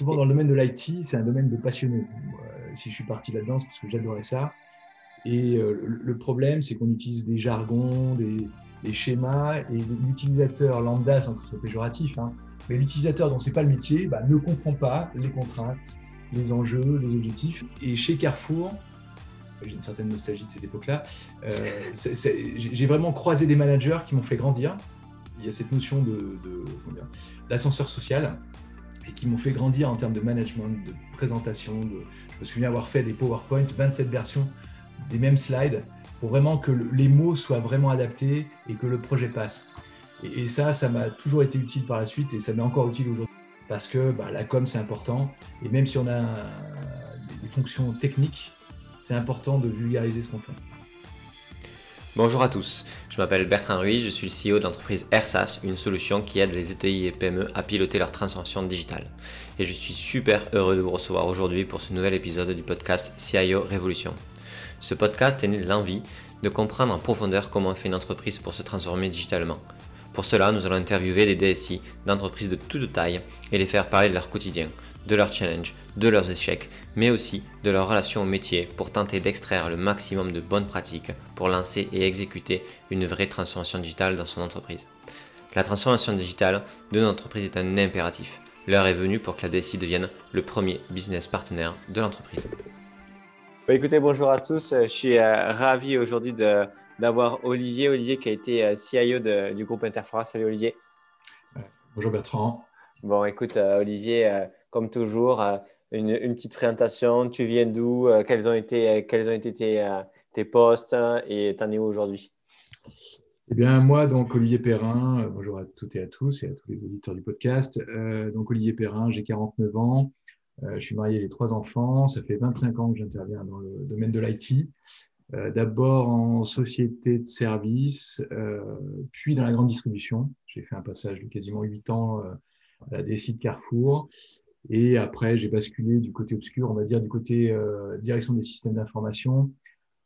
souvent dans le domaine de l'IT, c'est un domaine de passionnés. si je suis parti là-dedans, c'est parce que j'adorais ça. Et euh, le problème, c'est qu'on utilise des jargons, des, schémas, et l'utilisateur lambda, sans que ce soit péjoratif, hein, mais l'utilisateur dont ce n'est pas le métier bah, ne comprend pas les contraintes, les enjeux, les objectifs. Et chez Carrefour, j'ai une certaine nostalgie de cette époque-là, euh, j'ai vraiment croisé des managers qui m'ont fait grandir. Il y a cette notion d'ascenseur social et qui m'ont fait grandir en termes de management, de présentation. Je me souviens avoir fait des PowerPoint, 27 versions des mêmes slides pour vraiment que les mots soient vraiment adaptés et que le projet passe. Et, ça, ça m'a toujours été utile par la suite et ça m'est encore utile aujourd'hui parce que bah, la com, c'est important. Et même si on a des fonctions techniques, c'est important de vulgariser ce qu'on fait. Bonjour à tous, je m'appelle Bertrand Ruiz, je suis le CEO de l'entreprise AirSAS, une solution qui aide les ETI et PME à piloter leur transformation digitale. Et je suis super heureux de vous recevoir aujourd'hui pour ce nouvel épisode du podcast CIO Révolution. Ce podcast est né de l'envie de comprendre en profondeur comment fait une entreprise pour se transformer digitalement. Pour cela, nous allons interviewer des DSI d'entreprises de toute taille et les faire parler de leur quotidien, de leurs challenges, de leurs échecs, mais aussi de leur relation au métier pour tenter d'extraire le maximum de bonnes pratiques pour lancer et exécuter une vraie transformation digitale dans son entreprise. La transformation digitale de notre entreprise est un impératif. L'heure est venue pour que la DSI devienne le premier business partenaire de l'entreprise. Bah, écoutez, bonjour à tous. Je suis euh, ravi aujourd'hui d'avoir Olivier. Olivier qui a été euh, CIO du groupe Interfora. Salut Olivier. Bonjour Bertrand. Bon, écoute, euh, Olivier, comme toujours, une, petite présentation. Tu viens d'où? Quels, ont été, quels ont été tes, postes et t'en es où aujourd'hui? Eh bien, moi, donc Olivier Perrin, bonjour à toutes et à tous et à tous les auditeurs du podcast. donc Olivier Perrin, j'ai 49 ans. Euh, je suis marié, j'ai trois enfants. Ça fait 25 ans que j'interviens dans le domaine de l'IT. Euh, d'abord en société de service, euh, puis dans la grande distribution. J'ai fait un passage de quasiment 8 ans à la DSI de Carrefour. Et après, j'ai basculé du côté obscur, on va dire du côté direction des systèmes d'information.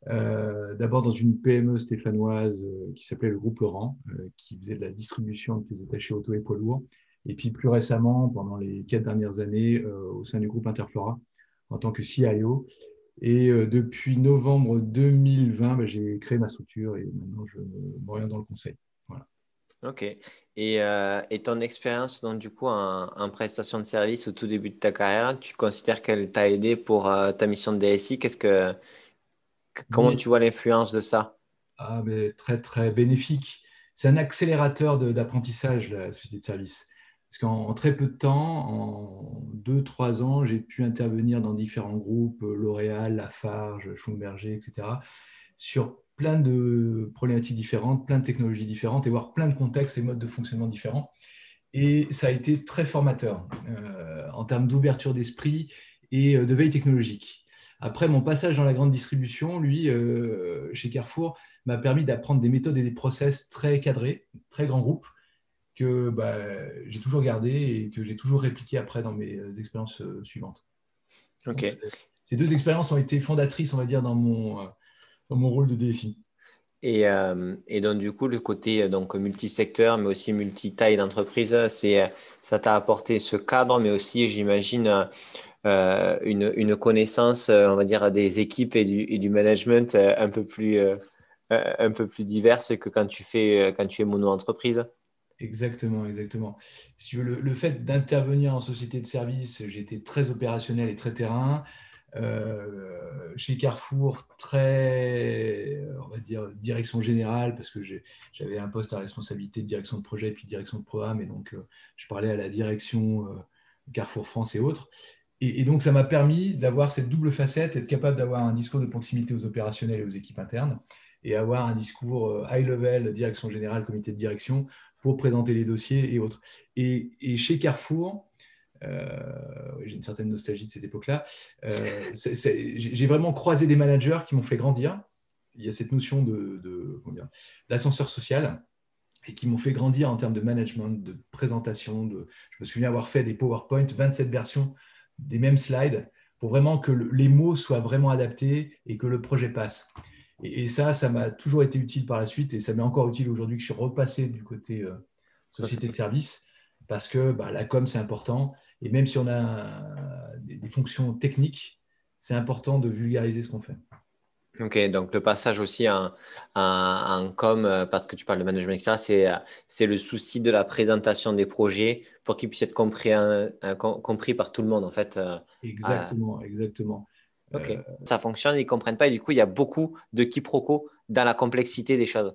D'abord dans une PME stéphanoise qui s'appelait le groupe Laurent, qui faisait de la distribution de pièces détachées auto et poids lourds. Et puis plus récemment, pendant les quatre dernières années, euh, au sein du groupe Interflora, en tant que CIO. Et euh, depuis novembre 2020, bah, j'ai créé ma structure et maintenant je m'oriente dans le conseil. Ok. Et, euh, et ton expérience, donc du coup, en, prestation de service au tout début de ta carrière, tu considères qu'elle t'a aidé pour ta mission de DSI Qu'est-ce que, comment tu vois l'influence de ça? Ah, mais Très, très bénéfique. C'est un accélérateur d'apprentissage, la société de service. Parce qu'en très peu de temps, en deux, trois ans, j'ai pu intervenir dans différents groupes, euh, L'Oréal, Lafarge, Schlumberger, etc., sur plein de problématiques différentes, plein de technologies différentes et voir plein de contextes et modes de fonctionnement différents. Et ça a été très formateur euh, en termes d'ouverture d'esprit et euh, de veille technologique. Après, mon passage dans la grande distribution, lui, chez Carrefour, m'a permis d'apprendre des méthodes et des process très cadrés, très grands groupes, que bah, j'ai toujours gardé et que j'ai toujours répliqué après dans mes euh, expériences euh, suivantes. Ok. ces deux expériences ont été fondatrices, on va dire, dans mon, euh, dans mon rôle de DSI. Et, et, donc, du coup, le côté donc, multisecteur, mais aussi multi-taille d'entreprise, ça t'a apporté ce cadre, mais aussi, j'imagine, une, une, connaissance, on va dire, des équipes et du, et du management un peu plus, un peu plus diverse que quand tu, fais, quand tu es mono-entreprise. Exactement, exactement. Si le, le fait d'intervenir en société de service, été très opérationnel et très terrain. Euh, chez Carrefour, très, on va dire, direction générale, parce que j'avais un poste à responsabilité de direction de projet et puis direction de programme, et donc euh, je parlais à la direction euh, Carrefour France et autres. Et, et donc ça m'a permis d'avoir cette double facette, être capable d'avoir un discours de proximité aux opérationnels et aux équipes internes, et avoir un discours high level, direction générale, comité de direction, pour présenter les dossiers et autres. Et, chez Carrefour, euh, j'ai une certaine nostalgie de cette époque-là, euh, j'ai vraiment croisé des managers qui m'ont fait grandir. Il y a cette notion d'ascenseur de, social et qui m'ont fait grandir en termes de management, de présentation. De, je me souviens avoir fait des PowerPoint, 27 versions des mêmes slides pour vraiment que les mots soient vraiment adaptés et que le projet passe. Et, ça, ça m'a toujours été utile par la suite et ça m'est encore utile aujourd'hui que je suis repassé du côté euh, société de service parce que bah, la com, c'est important. Et même si on a des, fonctions techniques, c'est important de vulgariser ce qu'on fait. Ok, donc le passage aussi en, com, euh, parce que tu parles de management, etc., euh, c'est le souci de la présentation des projets pour qu'ils puissent être compris, compris par tout le monde, en fait. Exactement, exactement. Ok, ça fonctionne, ils ne comprennent pas, et du coup, il y a beaucoup de quiproquos dans la complexité des choses.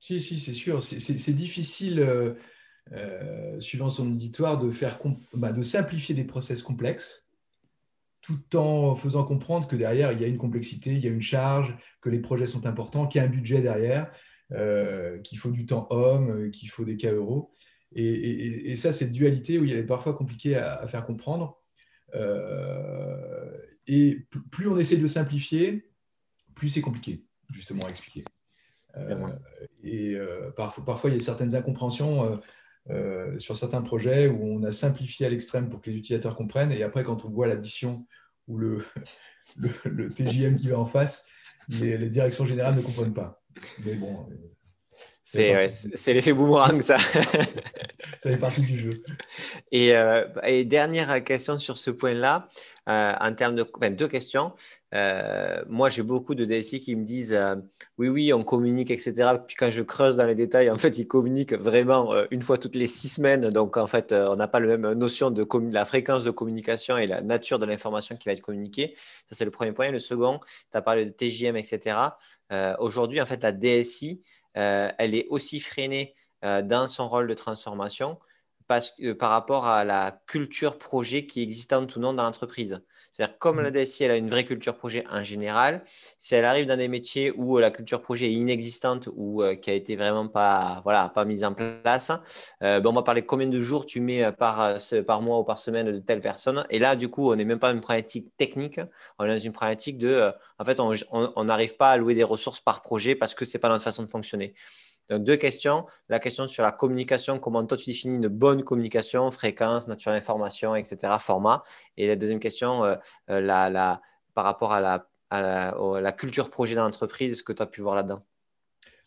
Si, si, c'est sûr. C'est difficile, euh, euh, suivant son auditoire, de, faire bah, de simplifier des process complexes tout en faisant comprendre que derrière, il y a une complexité, il y a une charge, que les projets sont importants, qu'il y a un budget derrière, euh, qu'il faut du temps homme, qu'il faut des cas euros. Et, ça, cette dualité où il est parfois compliqué à, faire comprendre. et plus on essaie de simplifier, plus c'est compliqué, justement, à expliquer. Euh, et euh, parfois, parfois, il y a certaines incompréhensions euh, sur certains projets où on a simplifié à l'extrême pour que les utilisateurs comprennent. Et après, quand on voit l'addition ou le, TJM qui va en face, les, les directions générales ne comprennent pas. Mais bon, c'est l'effet boomerang, ça. ça fait partie du jeu. Et, euh, et dernière question sur ce point-là, euh, en termes de enfin, deux questions. Euh, moi, j'ai beaucoup de DSI qui me disent oui, oui, on communique, etc. Puis quand je creuse dans les détails, en fait, ils communiquent vraiment une fois toutes les six semaines. Donc, en fait, on n'a pas la même notion de la fréquence de communication et la nature de l'information qui va être communiquée. Ça, c'est le premier point. le second, tu as parlé de TJM, etc. Aujourd'hui, en fait, la DSI, elle est aussi freinée euh, dans son rôle de transformation parce que, par rapport à la culture projet qui est existante ou non dans l'entreprise. C'est-à-dire, comme la mm. DSI, elle a une vraie culture projet en général, si elle arrive dans des métiers où la culture projet est inexistante ou euh, qui a été vraiment pas, voilà, pas mise en place, ben, on va parler combien de jours tu mets par, par mois ou par semaine de telle personne. Et là, du coup, on n'est même pas dans une problématique technique, on est dans une problématique de, en fait, on n'arrive pas à louer des ressources par projet parce que ce n'est pas notre façon de fonctionner. Donc, deux questions. La question sur la communication, comment toi tu définis une bonne communication, fréquence, nature d'information, etc., format. Et la deuxième question, euh, euh, par rapport à la, culture projet dans l'entreprise, ce que tu as pu voir là-dedans?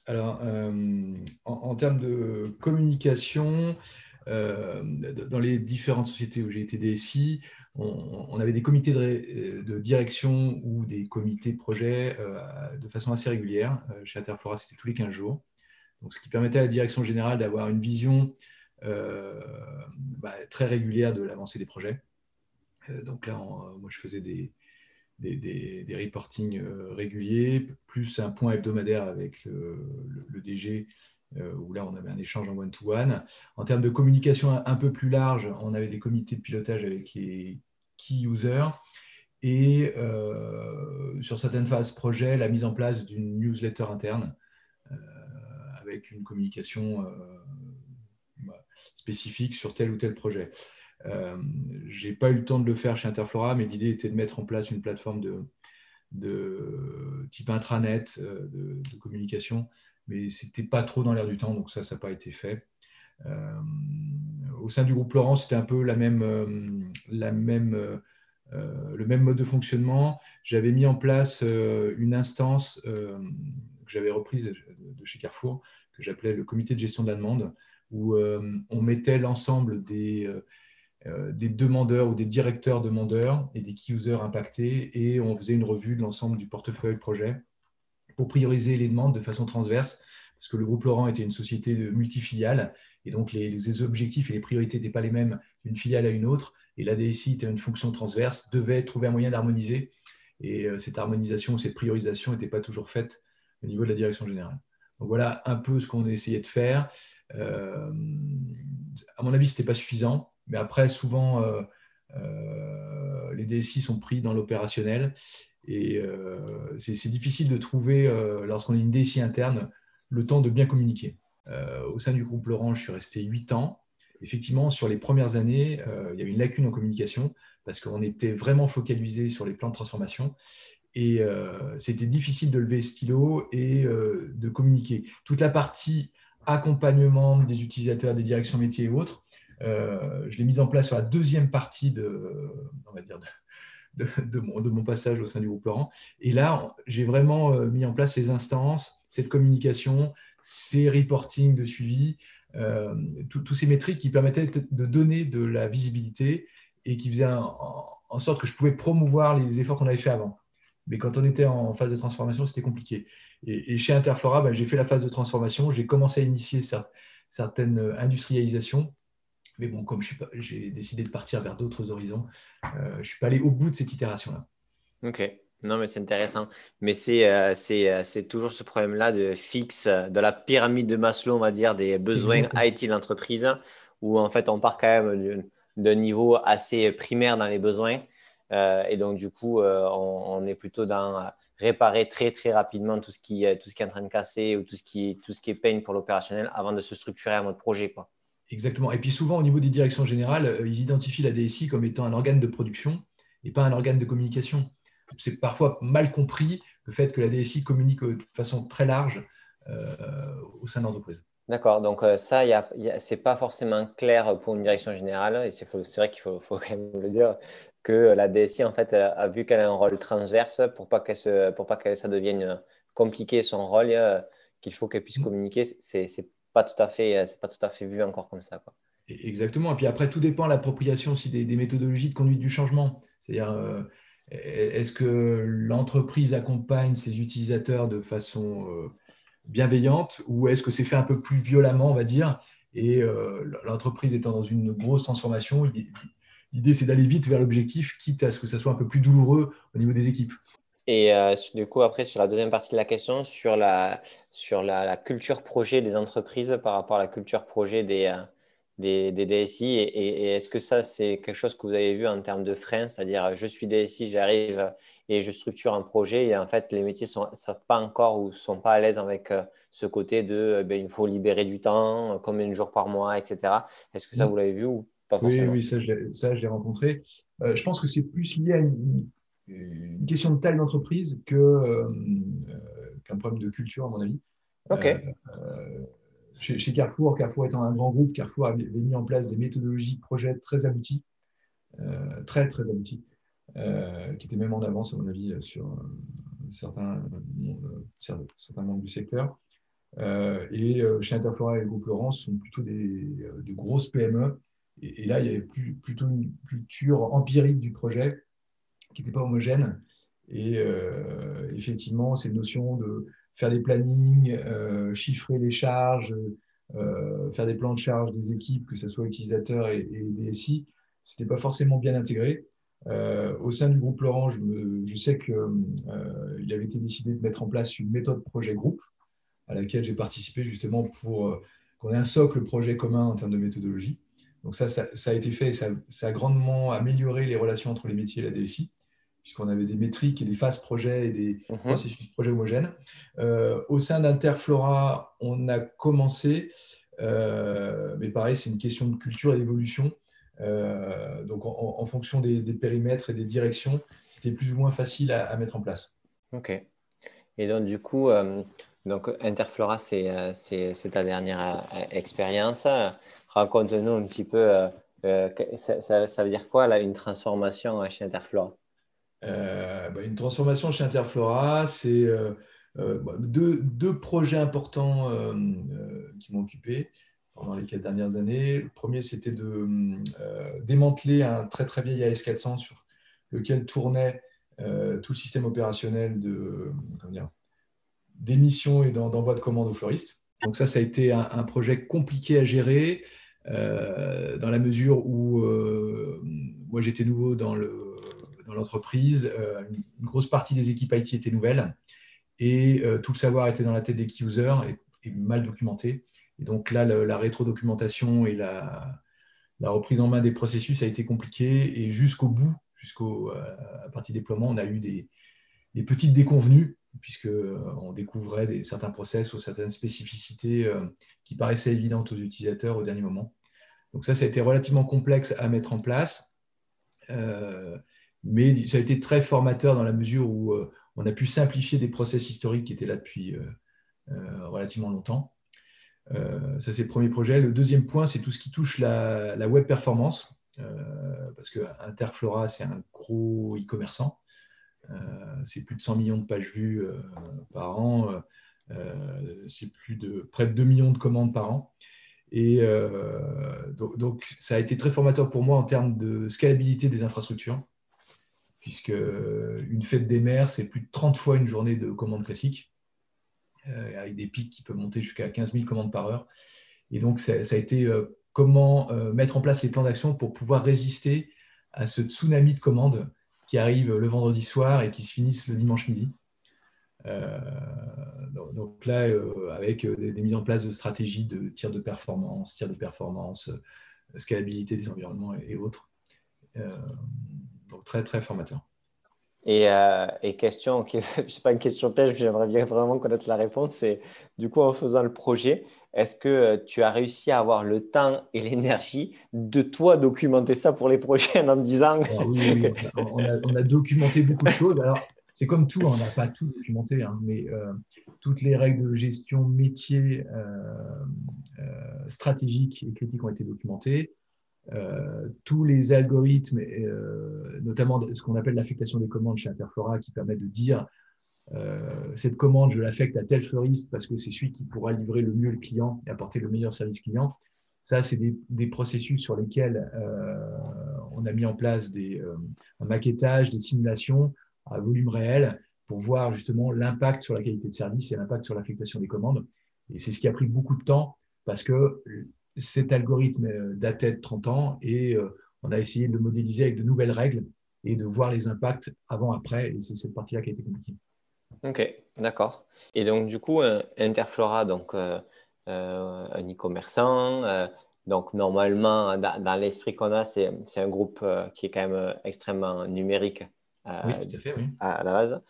Alors, euh, en, termes de communication, dans les différentes sociétés où j'ai été DSI, on, avait des comités de, de, direction ou des comités de projet de façon assez régulière. chez Interflora, c'était tous les 15 jours ce qui permettait à la direction générale d'avoir une vision euh, bah, très régulière de l'avancée des projets. Euh, donc là, euh, moi, je faisais des, reportings réguliers, plus un point hebdomadaire avec le, DG, où là, on avait un échange en one-to-one. En termes de communication un, peu plus large, on avait des comités de pilotage avec les key users. Et sur certaines phases projet, la mise en place d'une newsletter interne avec une communication euh, bah, spécifique sur tel ou tel projet. Euh, je n'ai pas eu le temps de le faire chez Interflora, mais l'idée était de mettre en place une plateforme de, de type intranet euh, de, communication, mais ce n'était pas trop dans l'air du temps, donc ça, ça n'a pas été fait. au sein du groupe Laurent, c'était un peu la même, la même, le même mode de fonctionnement. J'avais mis en place une instance que j'avais reprise de chez Carrefour, j'appelais le comité de gestion de la demande, où euh, on mettait l'ensemble des, euh, euh, des demandeurs ou des directeurs demandeurs et des key users impactés, et on faisait une revue de l'ensemble du portefeuille projet pour prioriser les demandes de façon transverse, parce que le groupe Laurent était une société de et donc les, les objectifs et les priorités n'étaient pas les mêmes d'une filiale à une autre, et la DSI était une fonction transverse, devait trouver un moyen d'harmoniser, et cette harmonisation, cette priorisation n'était pas toujours faite au niveau de la direction générale voilà un peu ce qu'on essayait de faire. Euh, à mon avis, ce n'était pas suffisant, mais après, souvent, euh, euh, les DSI sont pris dans l'opérationnel et c'est difficile de trouver, lorsqu'on est une DSI interne, le temps de bien communiquer. au sein du groupe Laurent, je suis resté 8 ans. Effectivement, sur les premières années, il y avait une lacune en communication parce qu'on était vraiment focalisé sur les plans de transformation et euh, c'était difficile de lever stylo et euh, de communiquer. Toute la partie accompagnement des utilisateurs, des directions métiers et autres, euh, je l'ai mise en place sur la deuxième partie de, on va dire de, mon, passage au sein du groupe Laurent. Et là, j'ai vraiment mis en place ces instances, cette communication, ces reportings de suivi, tous ces métriques qui permettaient de donner de la visibilité et qui faisaient en, sorte que je pouvais promouvoir les efforts qu'on avait fait avant. Mais quand on était en phase de transformation, c'était compliqué. Et, chez Interflora, ben, j'ai fait la phase de transformation, j'ai commencé à initier certaines industrialisations. Mais bon, comme j'ai décidé de partir vers d'autres horizons, je ne suis pas allé au bout de cette itération-là. Ok. Non, mais c'est intéressant. Mais c'est euh, euh, c'est toujours ce problème-là de fixe, de la pyramide de Maslow, on va dire, des besoins IT de l'entreprise, où en fait, on part quand même d'un niveau assez primaire dans les besoins. Euh, et donc, du coup, on, est plutôt dans réparer très, très rapidement tout ce, qui, tout ce qui est en train de casser ou tout ce qui, tout ce qui est pain pour l'opérationnel avant de se structurer en mode projet. Quoi. Exactement. Et puis souvent, au niveau des directions générales, ils identifient la DSI comme étant un organe de production et pas un organe de communication c'est parfois mal compris le fait que la DSI communique de façon très large euh, au sein de l'entreprise. D'accord, donc euh, ça, ce n'est pas forcément clair pour une direction générale, et c'est vrai qu'il faut, quand même le dire, que la DSI, en fait, a vu qu'elle a un rôle transverse pour pas, pour pas que ça devienne compliqué son rôle, euh, qu'il faut qu'elle puisse mm. communiquer, c'est pas tout à fait, c'est pas tout à fait vu encore comme ça. Quoi. Exactement, et puis après, tout dépend de l'appropriation aussi des, méthodologies de conduite du changement. C'est-à-dire, est-ce que l'entreprise accompagne ses utilisateurs de façon euh, bienveillante ou est-ce que c'est fait un peu plus violemment, on va dire, et euh, l'entreprise étant dans une grosse transformation, l'idée c'est d'aller vite vers l'objectif, quitte à ce que ça soit un peu plus douloureux au niveau des équipes. Et euh, du coup, après, sur la deuxième partie de la question, sur la, sur la culture projet des entreprises par rapport à la culture projet des, des, DSI et, est-ce que ça, c'est quelque chose que vous avez vu en termes de freins, c'est-à-dire je suis DSI, j'arrive et je structure un projet et en fait les métiers ne savent pas encore ou ne sont pas à l'aise avec euh, ce côté de euh, ben, il faut libérer du temps, combien de jours par mois, etc. Est-ce que ça, vous l'avez vu ou pas Oui, oui ça, je l'ai rencontré. Euh, je pense que c'est plus lié à une, question de taille d'entreprise qu'un problème de culture, à mon avis. Ok chez, Carrefour, Carrefour étant un grand groupe, Carrefour avait, mis en place des méthodologies de projet très abouties, euh, très très abouties, euh, qui étaient même en avance, à mon avis, sur euh, certains, certains membres du secteur. et chez Interflora et le groupe Laurence sont plutôt des, grosses PME. Et, là, il y avait plutôt une culture empirique du projet qui n'était pas homogène. Et effectivement, ces notions de faire des plannings, euh, chiffrer les charges, euh, faire des plans de charge des équipes, que ce soit utilisateurs et, et DSI, ce n'était pas forcément bien intégré. Euh, au sein du groupe Laurent, je, sais qu'il avait été décidé de mettre en place une méthode projet groupe à laquelle j'ai participé justement pour qu'on ait un socle projet commun en termes de méthodologie. Donc ça, ça, a été fait, ça, ça, a grandement amélioré les relations entre les métiers et la DSI puisqu'on avait des métriques et des phases projet et des mhm. processus projet homogènes. Euh, au sein d'Interflora, on a commencé, euh, mais pareil, c'est une question de culture et d'évolution. Euh, donc, en, fonction des, périmètres et des directions, c'était plus ou moins facile à, mettre en place. OK. Et donc, du coup, donc Interflora, c'est ta dernière expérience. Raconte-nous un petit peu, ça, ça, veut dire quoi, là, une transformation chez Interflora? Euh, bah, une transformation chez Interflora, c'est euh, euh, bah, deux, projets importants qui m'ont occupé pendant les quatre dernières années. Le premier, c'était de démanteler un très très vieil AS400 sur lequel tournait tout le système opérationnel de et d'envoi de commandes aux fleuristes. Donc ça, ça a été un, projet compliqué à gérer dans la mesure où moi j'étais nouveau dans le dans l'entreprise. Euh, une grosse partie des équipes IT étaient nouvelles et euh, tout le savoir était dans la tête des key users et, mal documenté. Et donc là, la rétro-documentation et la, reprise en main des processus a été compliquée et jusqu'au bout, jusqu'au euh, partie déploiement, on a eu des, petites déconvenues puisqu'on découvrait des, certains process ou certaines spécificités qui paraissaient évidentes aux utilisateurs au dernier moment. Donc ça, ça a été relativement complexe à mettre en place mais ça a été très formateur dans la mesure où euh, on a pu simplifier des process historiques qui étaient là depuis euh, euh, relativement longtemps. ça, c'est le premier projet. Le deuxième point, c'est tout ce qui touche la, web performance, parce que Interflora, c'est un gros e-commerçant. C'est plus de 100 millions de pages vues par an. c'est plus de près de 2 millions de commandes par an. Et donc, ça a été très formateur pour moi en termes de scalabilité des infrastructures, puisque une fête des mers, c'est plus de 30 fois une journée de commandes classiques, avec des pics qui peuvent monter jusqu'à 15 000 commandes par heure. Et donc, ça, a été comment mettre en place les plans d'action pour pouvoir résister à ce tsunami de commandes qui arrive le vendredi soir et qui se finissent le dimanche midi. Euh, donc là, euh, avec euh, des, mises en place de stratégies de tir de performance, tir de performance, scalabilité des environnements et, autres. donc très, très formateur. Et, et, question, qui n'est pas une question piège, mais j'aimerais bien vraiment connaître la réponse, c'est du coup en faisant le projet, est-ce que tu as réussi à avoir le temps et l'énergie de toi documenter ça pour les prochains en disant ah Oui, on, a, documenté beaucoup de choses. Alors, c'est comme tout, hein, on n'a pas tout documenté, hein, mais euh, toutes les règles de gestion métier euh, euh, stratégiques et critiques ont été documentées. tous les algorithmes, notamment ce qu'on appelle l'affectation des commandes chez Interflora, qui permet de dire cette commande, je l'affecte à tel fleuriste parce que c'est celui qui pourra livrer le mieux le client et apporter le meilleur service client. Ça, c'est des, processus sur lesquels on a mis en place des, un maquettage, des simulations à volume réel pour voir justement l'impact sur la qualité de service et l'impact sur l'affectation des commandes. Et c'est ce qui a pris beaucoup de temps parce que cet algorithme euh, datait de 30 ans et euh, on a essayé de le modéliser avec de nouvelles règles et de voir les impacts avant-après. Et c'est cette partie-là qui a été compliquée. Ok, d'accord. Et donc, du coup, Interflora, donc, euh, un e-commerçant, donc, normalement, dans, l'esprit qu'on a, c'est un groupe qui est quand même extrêmement numérique oui, tout à, fait, oui. à la base.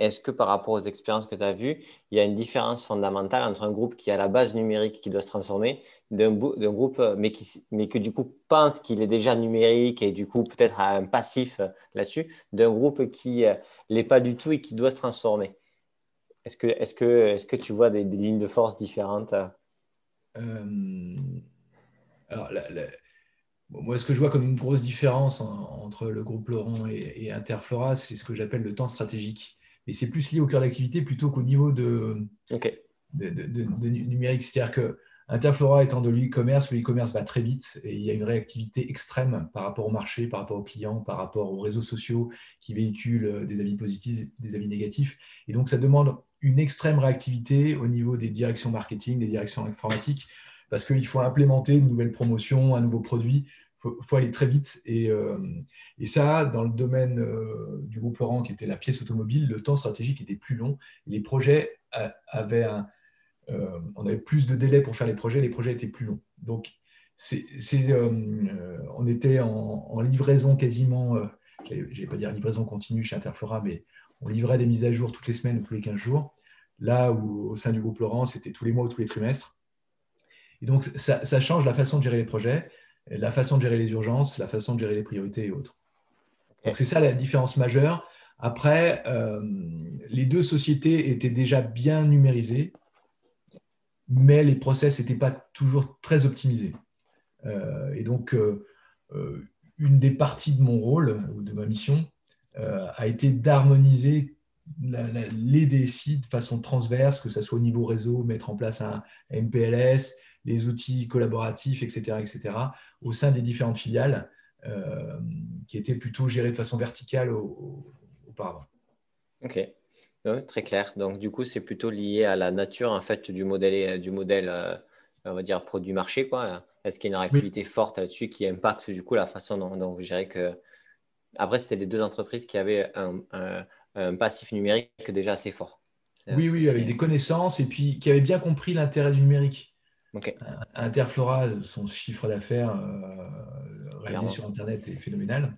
Est-ce que par rapport aux expériences que tu as vues, il y a une différence fondamentale entre un groupe qui a la base numérique qui doit se transformer, d'un groupe euh, mais, qui, mais que du coup pense qu'il est déjà numérique et du coup peut-être a un passif euh, là-dessus, d'un groupe qui ne euh, l'est pas du tout et qui doit se transformer? Est-ce que, est que, est que tu vois des, lignes de force différentes Alors, la, moi, ce que je vois comme une grosse différence entre le groupe Laurent et, Interflora, c'est ce que j'appelle le temps stratégique. Et c'est plus lié au cœur d'activité plutôt qu'au niveau de, de, numérique. C'est-à-dire que Interflora étant de l'e-commerce, le e-commerce va très vite et il y a une réactivité extrême par rapport au marché, par rapport aux clients, par rapport aux réseaux sociaux qui véhiculent des avis positifs, des avis négatifs. Et donc, ça demande une extrême réactivité au niveau des directions marketing, des directions informatiques, parce qu'il faut implémenter une nouvelle promotion, un nouveau produit faut, faut aller très vite. Et, euh, ça, dans le domaine euh, du groupe Laurent, qui était la pièce automobile, le temps stratégique était plus long. Les projets avaient un, euh, on avait plus de délais pour faire les projets, les projets étaient plus longs. Donc, on était en, livraison quasiment, je ne vais pas dire livraison continue chez Interflora, mais on livrait des mises à jour toutes les semaines ou tous les 15 jours. Là où au sein du groupe Laurent, c'était tous les mois ou tous les trimestres. Et donc, ça, ça, change la façon de gérer les projets la façon de gérer les urgences, la façon de gérer les priorités et autres. Donc c'est ça la différence majeure. Après, euh, les deux sociétés étaient déjà bien numérisées, mais les process n'étaient pas toujours très optimisés. Euh, et donc, euh, une des parties de mon rôle ou de ma mission a été d'harmoniser les DSI de façon transverse, que ce soit au niveau réseau, mettre en place un MPLS, les outils collaboratifs, etc., etc., au sein des différentes filiales euh, qui étaient plutôt gérées de façon verticale auparavant. Ok, très clair. Donc, du coup, c'est plutôt lié à la nature en fait, du modèle, du modèle euh, on va dire, produit marché. Quoi. Est-ce qu'il y a une réactivité forte là-dessus qui impacte du coup la façon dont, vous gérez que. Après, c'était les deux entreprises qui avaient un, un passif numérique déjà assez fort. Oui, oui, avec des connaissances et puis qui avaient bien compris l'intérêt du numérique. Okay. Interflora, son chiffre d'affaires euh, réalisé sur Internet est phénoménal.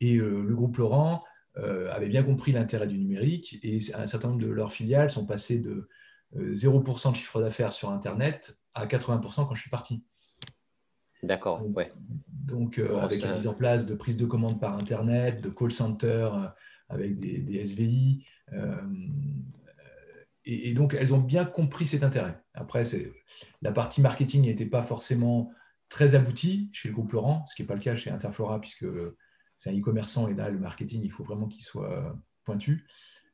Et euh, le groupe Laurent euh, avait bien compris l'intérêt du numérique et un certain nombre de leurs filiales sont passées de 0% de chiffre d'affaires sur Internet à 80% quand je suis parti. D'accord, ouais. Donc, avec la mise en place de prise de commande par Internet, de call center avec des, des SVI, et, donc, elles ont bien compris cet intérêt. Après, la partie marketing n'était pas forcément très aboutie chez le groupe Laurent, ce qui n'est pas le cas chez Interflora, puisque c'est un e-commerçant et là, le marketing, il faut vraiment qu'il soit pointu.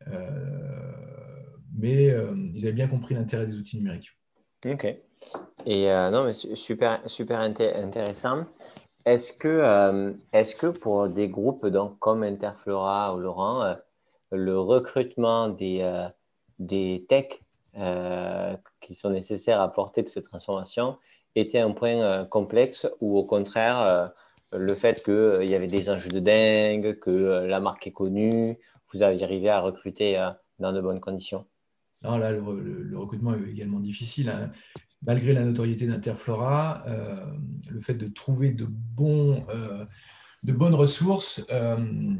Euh, mais euh, ils avaient bien compris l'intérêt des outils numériques. Ok. Et euh, non, mais super, super intéressant. Est-ce que, euh, est que pour des groupes comme Interflora ou Laurent, euh, le recrutement des, des techs qui sont nécessaires à porter de cette transformation était un point complexe ou au contraire, le fait qu'il y avait des enjeux de dingue, que la marque est connue, vous avez arrivé à recruter dans de bonnes conditions? Non, là, le, recrutement est également difficile. Hein malgré la notoriété d'Interflora, euh, le fait de trouver de, euh, bonnes ressources euh,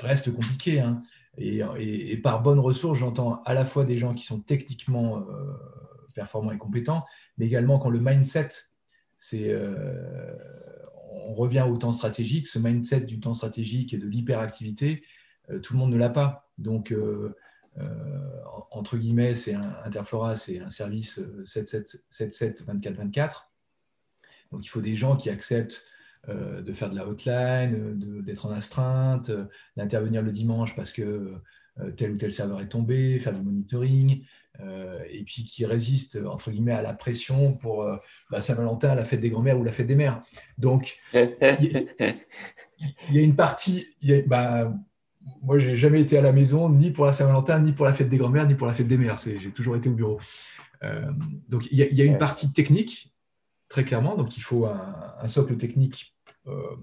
reste compliqué. Hein. Et, par bonnes ressources, j'entends à la fois des gens qui sont techniquement performants et compétents, mais également quand le mindset, c'est, on revient au temps stratégique, ce mindset du temps stratégique et de l'hyperactivité, tout le monde ne l'a pas. Donc, entre guillemets, c'est Interflora, c'est un service 7-7, 24-24. Donc il faut des gens qui acceptent euh, de faire de la hotline, d'être en astreinte, d'intervenir le dimanche parce que euh, tel ou tel serveur est tombé, faire du monitoring, et puis qui résistent, entre guillemets, à la pression pour la Saint-Valentin, la fête des grands-mères ou la fête des mères. Donc, il y, a une partie, bah, moi, j'ai jamais été à la maison, ni pour la Saint-Valentin, ni pour la fête des grands-mères, ni pour la fête des mères. J'ai toujours été au bureau. Euh, donc, il y, a une partie technique, très clairement. Donc, il faut un, socle technique euh,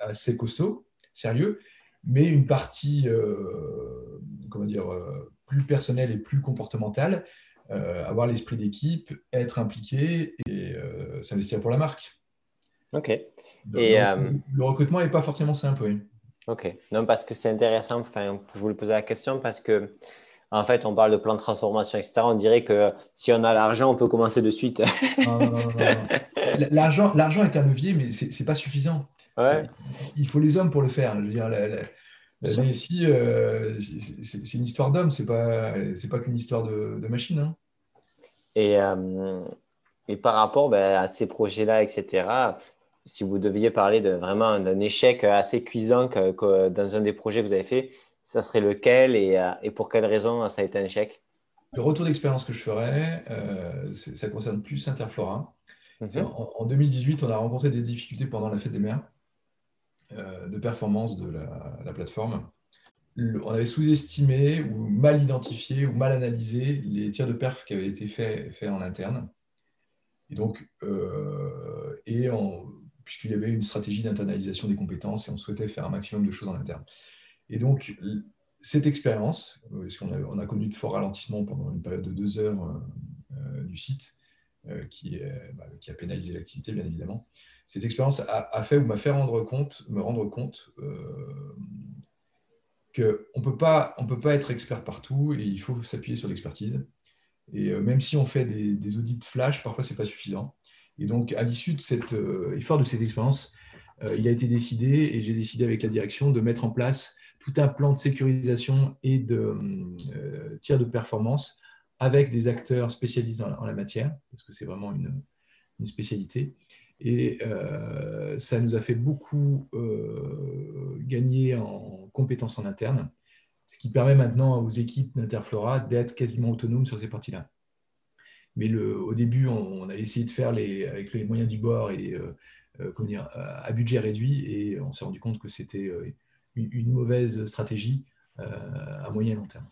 assez costaud, sérieux, mais une partie, euh, comment dire, plus personnelle et plus comportementale. avoir l'esprit d'équipe, être impliqué et s'investir pour la marque. Ok. et le recrutement n'est pas forcément simple. Oui. Ok, non, parce que c'est intéressant. Enfin, je voulais poser la question parce que, en fait, on parle de plan de transformation, etc. On dirait que si on a l'argent, on peut commencer de suite. non, non, non, l'argent, l'argent est un levier, mais ce n'est pas suffisant. Ouais. Il faut les hommes pour le faire. Je veux dire, la, la, euh, c'est une histoire d'homme, ce n'est pas, pas qu'une histoire de, de machine. Hein. Et, euh, et par rapport ben, à ces projets-là, etc., si vous deviez parler de, vraiment d'un échec assez cuisant que, dans un des projets que vous avez fait, ça serait lequel et, euh, et pour quelle raison ça a été un échec? Le retour d'expérience que je ferais, euh, ça concerne plus Interflora. Mhm. En, 2018, on a rencontré des difficultés pendant la fête des mers euh, de performance de la, plateforme. on avait sous-estimé ou mal identifié ou mal analysé les tirs de perf qui avaient été faits, faits en interne. Et donc, et en, puisqu'il y avait une stratégie d'internalisation des compétences et on souhaitait faire un maximum de choses en interne. Et donc, cette expérience, euh, parce qu'on a, on a, connu de forts ralentissements pendant une période de deux heures euh, euh, du site, qui, bah, qui, a pénalisé l'activité, bien évidemment, cette expérience a, fait ou m'a fait rendre compte, me rendre compte qu'on ne peut pas être expert partout et il faut s'appuyer sur l'expertise. Et même si on fait des, des audits flash, parfois, ce n'est pas suffisant. Et donc, à l'issue de cette euh, effort de cette expérience, euh, il a été décidé, et j'ai décidé avec la direction, de mettre en place tout un plan de sécurisation et de euh, tir de performance avec des acteurs spécialisés en la, matière, parce que c'est vraiment une, spécialité. Et ça nous a fait beaucoup gagner en compétences en interne, ce qui permet maintenant aux équipes d'Interflora d'être quasiment autonomes sur ces parties-là. Mais le, au début, on, a essayé de faire les, avec les moyens du bord et euh, euh, dire, à budget réduit, et on s'est rendu compte que c'était euh, une, mauvaise stratégie à moyen et long terme.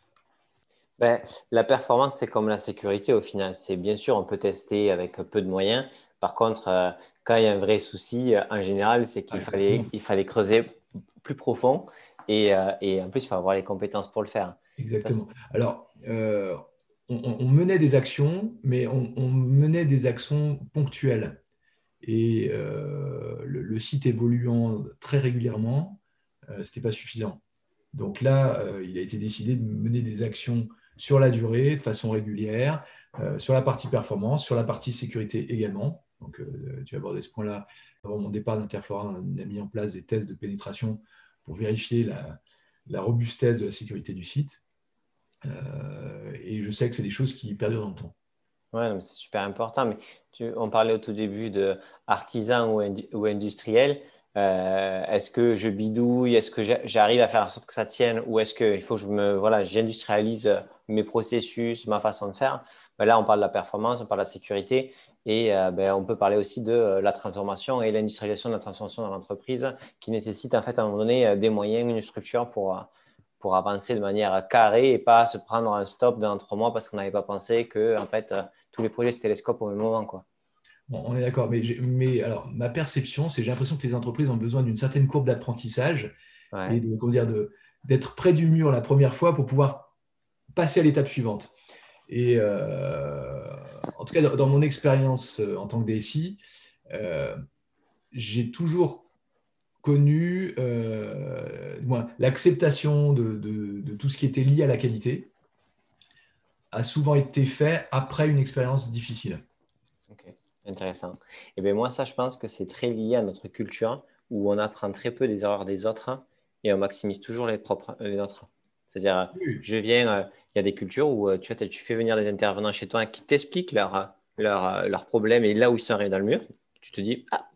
Ben, la performance, c'est comme la sécurité au final. C'est bien sûr, on peut tester avec peu de moyens. Par contre, quand il y a un vrai souci, en général, c'est qu'il fallait, il fallait creuser plus profond et, et, en plus, il faut avoir les compétences pour le faire. Exactement. Alors, on, menait des actions, mais on, menait des actions ponctuelles. Et euh, le, site évoluant très régulièrement, euh, ce n'était pas suffisant. Donc là, euh, il a été décidé de mener des actions sur la durée, de façon régulière, sur la partie performance, sur la partie sécurité également. Donc, tu abordé ce point-là. Avant mon départ d'Interflora, on a mis en place des tests de pénétration pour vérifier la robustesse de la sécurité du site. Euh, et je sais que c'est des choses qui perdurent dans le temps. Oui, c'est super important. Mais tu, on parlait au tout début de artisan ou, industriel. Euh, est-ce que je bidouille? Est-ce que j'arrive à faire en sorte que ça tienne? Ou est-ce qu'il faut que je me voilà, j'industrialise mes processus, ma façon de faire? Ben là, on parle de la performance, on parle de la sécurité et euh, ben, on peut parler aussi de euh, la transformation et l'industrialisation de la transformation dans l'entreprise qui nécessite en fait à un moment donné des moyens, une structure pour, pour avancer de manière carrée et pas se prendre un stop dans trois mois parce qu'on n'avait pas pensé que en fait, tous les projets se télescopent au même moment. Quoi. on est d'accord, mais, mais alors, ma perception, c'est que j'ai l'impression que les entreprises ont besoin d'une certaine courbe d'apprentissage et de, d'être près du mur la première fois pour pouvoir passer à l'étape suivante. Et euh, en tout cas, dans, mon expérience euh, en tant que DSI, euh, j'ai toujours connu l'acceptation de, tout ce qui était lié à la qualité a souvent été fait après une expérience difficile. Ok, intéressant. Et eh bien moi, ça, je pense que c'est très lié à notre culture où on apprend très peu des erreurs des autres et on maximise toujours les propres, les nôtres. C'est-à-dire, je viens, euh, il y a des cultures où euh, tu, tu fais venir des intervenants chez toi qui t'expliquent leurs leur, leur problèmes et là où ils sont arrivés dans le mur, tu te dis, ah,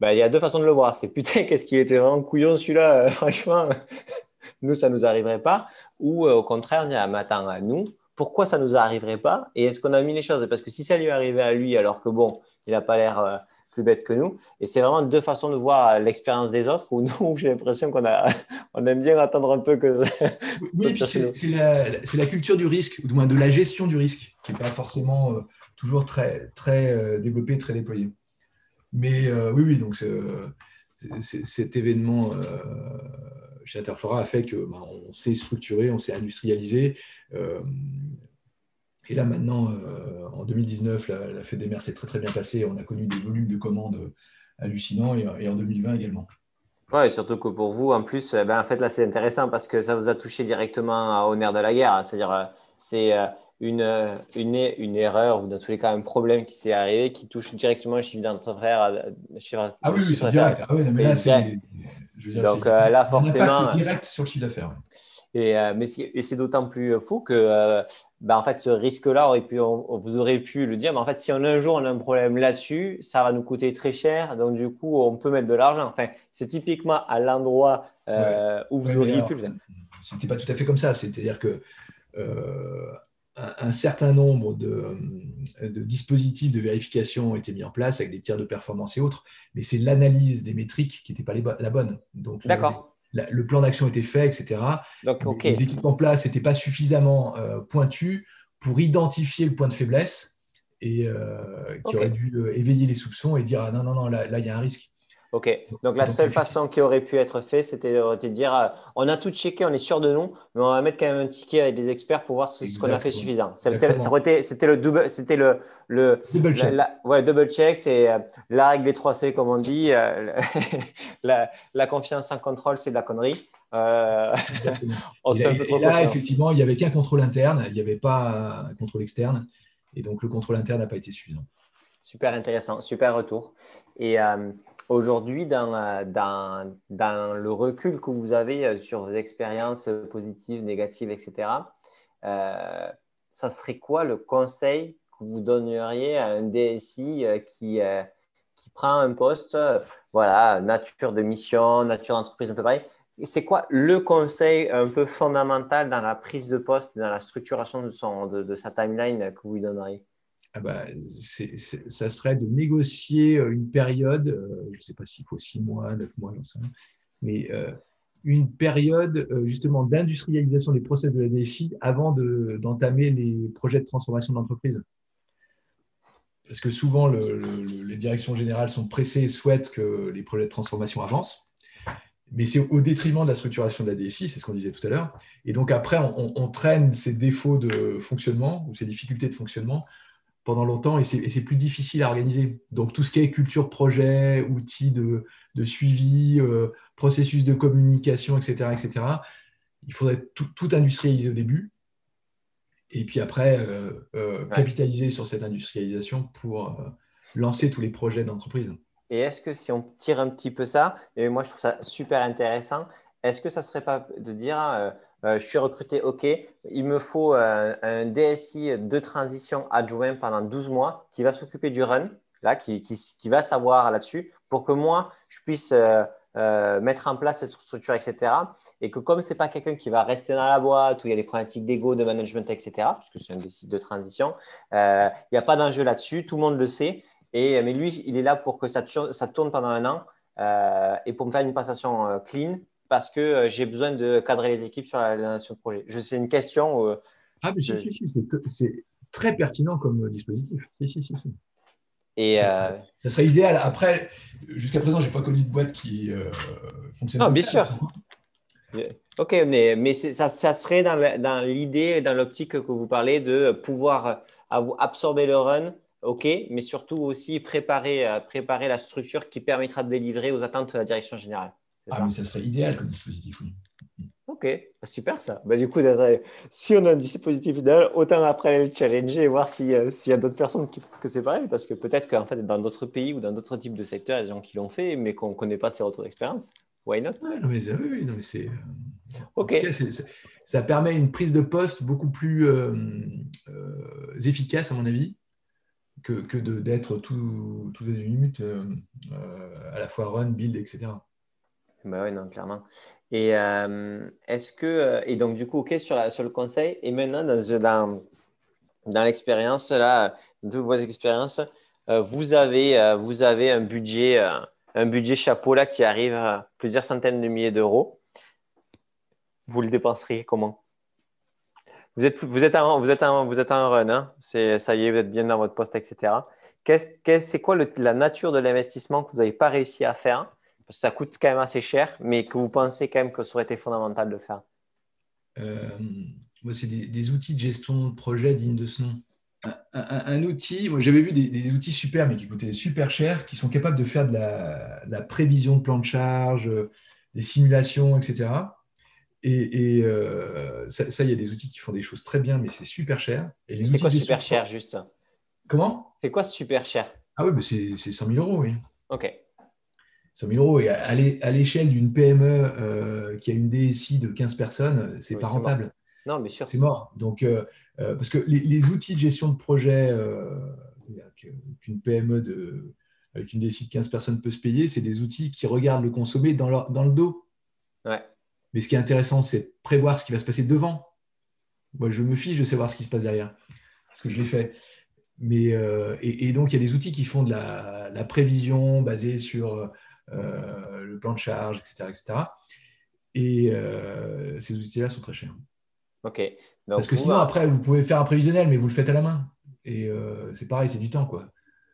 bah, il y a deux façons de le voir. C'est putain, qu'est-ce qu'il était vraiment couillon celui-là, euh, franchement, nous, ça ne nous arriverait pas. Ou au contraire, dire, mais attends, nous, pourquoi ça ne nous arriverait pas Et est-ce qu'on a mis les choses? Parce que si ça lui arrivait à lui, alors que bon, il n'a pas l'air plus bête que nous. Et c'est vraiment deux façons de voir l'expérience des autres où nous, j'ai l'impression qu'on a, on aime bien attendre un peu que ça. Oui, c'est la, la, culture du risque, ou du moins de la gestion du risque, qui n'est pas forcément euh, toujours très, très euh, développée, très déployée. Mais euh, oui, oui, donc cet événement chez Interflora a fait que bah, on s'est structuré, on s'est industrialisé. Et là, maintenant, euh, en 2019, la, fête des mers s'est très très bien passée. On a connu des volumes de commandes hallucinants et, en 2020 également. Oui, surtout que pour vous, en plus, eh ben, en fait, là, c'est intéressant parce que ça vous a touché directement au nerf de la guerre. C'est-à-dire, euh, c'est euh, une, une, une, erreur ou dans tous les cas un problème qui s'est arrivé qui touche directement le chiffre d'entreprise. Ah oui, oui c'est direct. Ah oui, mais là. Donc là, forcément. direct sur le chiffre d'affaires. Et, mais c'est d'autant plus fou que bah, en fait, ce risque-là, vous aurez pu le dire, mais en fait, si un jour on a un problème là-dessus, ça va nous coûter très cher. Donc, du coup, on peut mettre de l'argent. Enfin, c'est typiquement à l'endroit euh, où vous auriez pu le faire. C'était pas tout à fait comme ça. C'est-à-dire que euh, un, certain nombre de, de, dispositifs de vérification ont été mis en place avec des tiers de performance et autres, mais c'est l'analyse des métriques qui n'était pas la bonne. D'accord le plan d'action était fait, etc. Donc, Les équipes en place n'étaient pas suffisamment euh, pointues pour identifier le point de faiblesse et euh, qui aurait dû euh, éveiller les soupçons et dire ah, non, non, non, là, il y a un risque. Ok, donc la seule façon qui aurait pu être fait, c'était de dire euh, on a tout checké, on est sûr de nous, mais on va mettre quand même un ticket avec des experts pour voir ce, qu'on a fait suffisant. C'était le double, c'était le, le double check. ouais, double check, c'est euh, la règle des 3 C comme on dit. Euh, la, la, confiance sans contrôle, c'est de la connerie. on se fait un peu trop et là, effectivement, il n'y avait qu'un contrôle interne, il n'y avait pas un contrôle externe, et donc le contrôle interne n'a pas été suffisant. Super intéressant, super retour. Et Aujourd'hui, dans, le recul que vous avez euh, sur vos expériences positives, négatives, etc., euh, ça serait quoi le conseil que vous donneriez à un DSI euh, qui prend un poste, voilà, nature de mission, nature d'entreprise, un peu pareil C'est quoi le conseil un peu fondamental dans la prise de poste, dans la structuration de, son, de, de sa timeline que vous lui donneriez? Ah bah, ça serait de négocier euh, une période, euh, je ne sais pas s'il faut six mois, neuf mois, j'en sais mais euh, une période justement d'industrialisation des process de la DSI avant d'entamer les projets de transformation de l'entreprise. Parce que souvent, les directions générales sont pressées et souhaitent que les projets de transformation avancent, mais c'est au détriment de la structuration de la DSI, c'est ce qu'on disait tout à l'heure. Et donc après, on, traîne ces défauts de fonctionnement ou ces difficultés de fonctionnement pendant longtemps et c'est plus difficile à organiser. Donc tout ce qui est culture projet, outils de, suivi, euh, processus de communication, etc., etc., il faudrait tout, industrialiser au début et puis après euh, euh, capitaliser sur cette industrialisation pour lancer tous les projets d'entreprise. Et est-ce que si on tire un petit peu ça, et moi je trouve ça super intéressant, est-ce que ça ne serait pas de dire je suis recruté, OK, il me faut euh, un DSI de transition adjoint pendant 12 mois qui va s'occuper du run, là, qui, va savoir là-dessus, pour que moi, je puisse euh, euh, mettre en place cette structure, etc. Et que comme ce n'est pas quelqu'un qui va rester dans la boîte, où il y a des problématiques d'ego, de management, etc., puisque c'est un sites de transition, euh, il n'y a pas d'enjeu là-dessus, tout le monde le sait. Et, mais lui, il est là pour que ça tourne pendant un an et pour me faire une passation clean parce que j'ai besoin de cadrer les équipes sur la, notion de projet. C'est une question. ah, mais si, si, si, c'est très pertinent comme dispositif. Si, si, si. Et ça, serait, idéal. Après, jusqu'à présent, je n'ai pas connu de boîte qui euh, fonctionne. Non, bien sûr. Ok, mais, mais ça, ça, serait dans l'idée, dans l'optique que vous parlez de pouvoir absorber le run, ok, mais surtout aussi préparer, euh, préparer la structure qui permettra de délivrer aux attentes de la direction générale. Ah, ça mais ça serait idéal comme dispositif, oui. Ok, bah, super ça. Bah, du coup, si on a un dispositif idéal, autant après le challenger et voir euh, s'il y a d'autres personnes qui que c'est pareil. Parce que peut-être qu'en fait, dans d'autres pays ou dans d'autres types de secteurs, il y a des gens qui l'ont fait, mais qu'on ne connaît pas ces retours d'expérience. Why not? Non, mais, Oui, non, mais c'est. Euh, ok. ça permet une prise de poste beaucoup plus euh, efficace, à mon avis, que, que d'être tout, tout une minute à la fois run, build, etc. Bah oui, non, clairement. Et euh, est-ce que, euh, et donc du coup, ok sur, le conseil, et maintenant dans, dans, l'expérience, là, de vos expériences, euh, vous, avez, vous avez un budget, un budget chapeau là qui arrive à plusieurs centaines de milliers d'euros. Vous le dépenseriez comment? Vous êtes, vous, êtes en, vous, êtes run, hein ça y est, vous êtes bien dans votre poste, etc. c'est quoi la nature de l'investissement que vous n'avez pas réussi à faire? Ça coûte quand même assez cher, mais que vous pensez quand même que ça aurait été fondamental de faire euh, C'est des, outils de gestion de projet dignes de ce nom. Un, outil, moi j'avais vu des, outils super, mais qui coûtaient super cher, qui sont capables de faire de la, prévision de plan de charge, euh, des simulations, etc. Et, euh, ça, il y a des outils qui font des choses très bien, mais c'est super cher. C'est quoi super cher, juste? Comment? C'est quoi super cher? Ah oui, c'est 100 000 euros, oui. Ok. 100 000 euros. Et à l'échelle d'une PME euh, qui a une DSI de 15 personnes, c'est n'est pas rentable. Non, bien sûr. C'est mort. Donc, euh, euh, parce que les, outils de gestion de projet qu'une PME de, avec une DSI de 15 personnes peut se payer, c'est des outils qui regardent le consommé dans, dans le dos. Ouais. Mais ce qui est intéressant, c'est prévoir ce qui va se passer devant. Moi, je me fiche de savoir ce qui se passe derrière, parce que je l'ai fait. Mais, et, donc, il y a des outils qui font de la, la prévision basée sur le plan de charge, etc. etc. Et euh, ces outils-là sont très chers. OK. Parce que sinon, après, vous pouvez faire un prévisionnel, mais vous le faites à la main. Et euh, c'est pareil, c'est du temps. Quoi.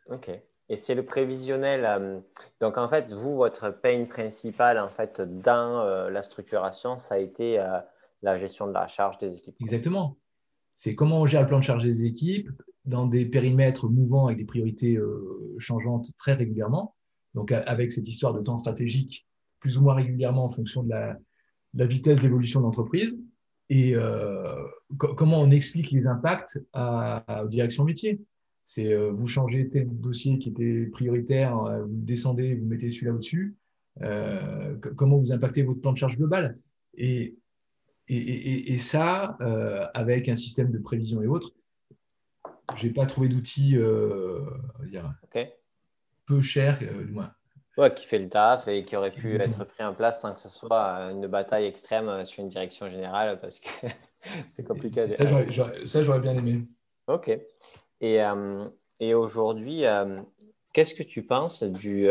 OK. Et c'est le prévisionnel. donc, en fait, vous, votre pain principal en fait, dans la structuration, ça a été la gestion de la charge des équipes. Exactement. C'est comment on gère le plan de charge des équipes dans des périmètres mouvants avec des priorités changeantes très régulièrement. Donc, avec cette histoire de temps stratégique plus ou moins régulièrement en fonction de la, vitesse d'évolution de l'entreprise. Et euh, comment on explique les impacts à, aux directions métiers? C'est euh, vous changez tel dossier qui était prioritaire, euh, vous descendez, vous mettez celui-là au-dessus. comment vous impactez votre plan de charge global? Et, et, ça, avec un système de prévision et autres, je n'ai pas trouvé d'outils peu cher, euh, moins. Ouais, qui fait le taf et qui aurait pu être pris en place sans que ce soit une bataille extrême sur une direction générale parce que c'est compliqué. Ça, j'aurais bien aimé. Ok. Et, euh, et aujourd'hui, euh, qu'est-ce que tu penses du,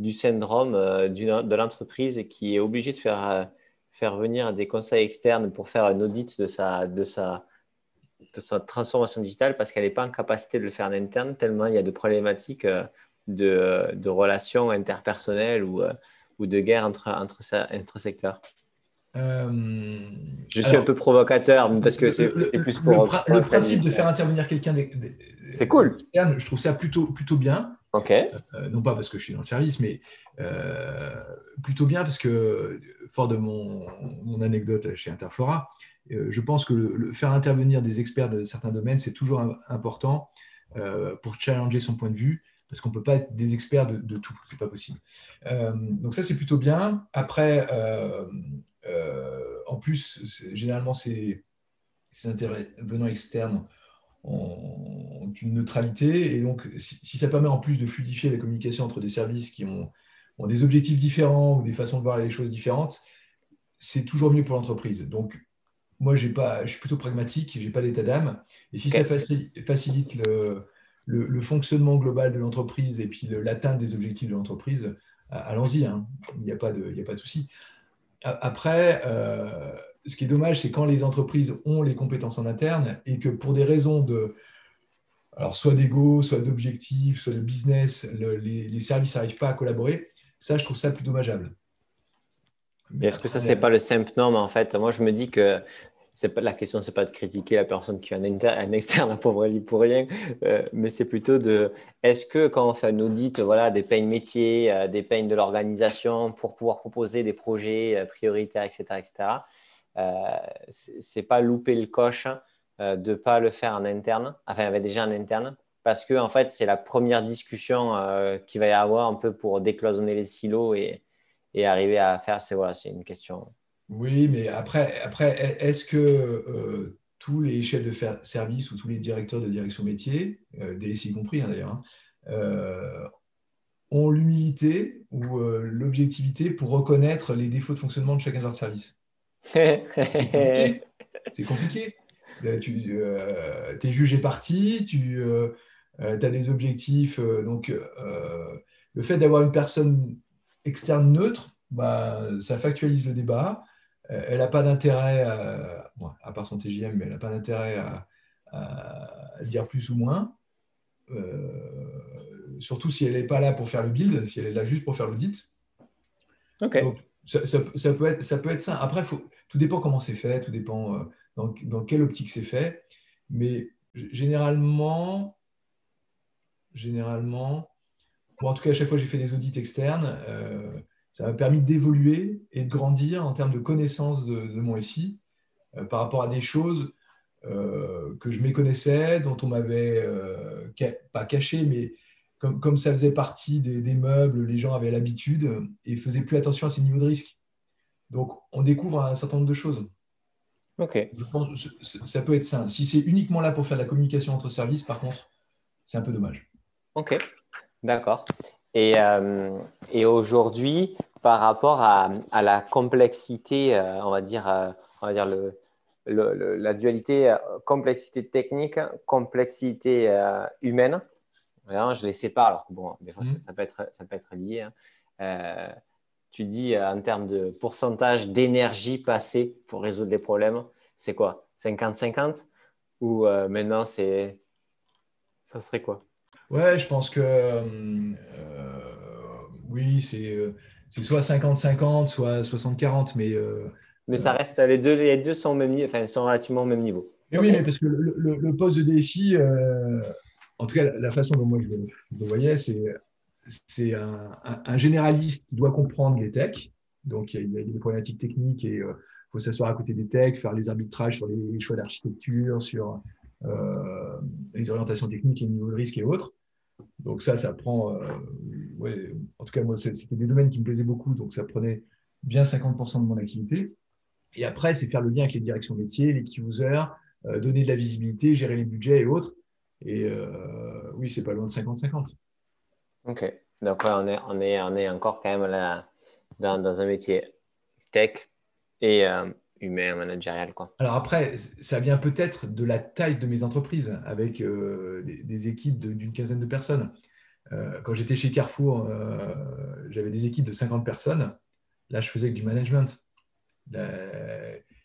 du syndrome de l'entreprise qui est obligée de faire, faire venir des conseils externes pour faire un audit de sa, de sa, de sa transformation digitale parce qu'elle n'est pas en capacité de le faire en interne tellement il y a de problématiques de, de relations interpersonnelles ou, euh, ou de guerre entre, entre, entre secteurs euh, Je suis un peu provocateur parce que c'est plus pour. Le, principe de faire intervenir quelqu'un. C'est cool. Je trouve ça plutôt, plutôt bien. Ok. Euh, non pas parce que je suis dans le service, mais plutôt bien parce que, fort de mon, mon anecdote chez Interflora, je pense que le, faire intervenir des experts de certains domaines, c'est toujours important pour challenger son point de vue parce qu'on ne peut pas être des experts de, de tout, c'est pas possible. Euh, donc ça, c'est plutôt bien. Après, euh, euh, en plus, généralement, ces, ces, intervenants externes ont, une neutralité, et donc si, ça permet en plus de fluidifier la communication entre des services qui ont ont des objectifs différents ou des façons de voir les choses différentes, c'est toujours mieux pour l'entreprise. Donc, moi, pas, je suis plutôt pragmatique, je n'ai pas d'état d'âme. Et si ça facilite le, le, fonctionnement global de l'entreprise et puis l'atteinte des objectifs de l'entreprise, allons-y, hein. il n'y a pas de, de souci. Après, euh, ce qui est dommage, c'est quand les entreprises ont les compétences en interne et que pour des raisons de, alors soit d'ego, soit d'objectifs, soit de business, les, services n'arrivent pas à collaborer, ça, je trouve ça plus dommageable. Est-ce que ça, c'est pas le simple norme en fait? Moi, je me dis que c'est pas la question, c'est pas de critiquer la personne qui est un, externe, pour, pour rien, euh, mais c'est plutôt de est-ce que quand on fait un audit, voilà, des peines métiers, euh, des peines de l'organisation pour pouvoir proposer des projets euh, prioritaires, etc., etc., c'est pas louper le coche de pas le faire en interne, enfin, avait déjà en interne, parce que en fait, c'est la première discussion qu'il va y avoir un peu pour décloisonner les silos et, et arriver à faire. C'est voilà, c'est une question oui, mais après, après est-ce que euh, tous les chefs de service ou tous les directeurs de direction métier, euh, DSI compris hein, d'ailleurs, hein, euh, ont l'humilité ou l'objectivité pour reconnaître les défauts de fonctionnement de chacun de leurs services? C'est compliqué. C'est compliqué. Tu es jugé parti, tu as des objectifs. donc, le fait d'avoir une personne externe neutre, bah, ça factualise le débat. Euh, elle n'a pas d'intérêt, à, part son TGM, mais elle n'a pas d'intérêt à, dire plus ou moins. Euh, surtout si elle n'est pas là pour faire le build, si elle est là juste pour faire l'audit. Ok. ça, peut être, ça peut être ça. Après, tout dépend comment c'est fait, tout dépend euh, dans, quelle optique c'est fait. Mais généralement, généralement, en tout cas, à chaque fois que j'ai fait des audits externes, ça m'a permis d'évoluer et de grandir en termes de connaissance de, mon SI euh, par rapport à des choses euh, que je méconnaissais, dont on m'avait euh, pas caché, mais comme, comme, ça faisait partie des, meubles, les gens avaient l'habitude et faisaient plus attention à ces niveaux de risque. Donc, on découvre un certain nombre de choses. Ok. Je pense que ça peut être ça. Si c'est uniquement là pour faire la communication entre services, par contre, c'est un peu dommage. Ok, d'accord. Et, et aujourd'hui, par rapport à, la complexité, euh, on va dire, euh, on va dire le, la dualité euh, complexité technique, complexité humaine. je les sépare, alors bon, des fois, ça, mmh. peut être, ça peut être lié. Hein. tu dis en termes de pourcentage d'énergie passée pour résoudre des problèmes, c'est quoi? 50-50 Ou maintenant, c'est ça serait quoi? Ouais, je pense que oui, c'est c'est soit 50-50, soit 60-40, mais. Euh, mais ça reste, les deux, les deux sont, au même, enfin, sont relativement au même niveau. Oui, mais parce que le, poste de DSI, euh, en tout cas, la façon dont moi je le, voyais, c'est c'est un, généraliste qui doit comprendre les techs. Donc, il y a, des problématiques techniques et il euh, faut s'asseoir à côté des techs, faire les arbitrages sur les choix d'architecture, sur les orientations techniques, les niveaux de risque et autres. Donc ça, ça prend, euh, en tout cas moi, c'était des domaines qui me plaisaient beaucoup, donc ça prenait bien 50% de mon activité. Et après, c'est faire le lien avec les directions métiers, les key users, euh, donner de la visibilité, gérer les budgets et autres. Et euh, oui, c'est pas loin de 50-50. Ok, donc on, est, on, est, on est encore quand même là dans, dans un métier tech et humain, managérial. Quoi. Alors après, ça vient peut-être de la taille de mes entreprises, avec euh, des, équipes d'une quinzaine de personnes. Euh, quand j'étais chez Carrefour, euh, j'avais des équipes de 50 personnes. Là, je faisais que du management. il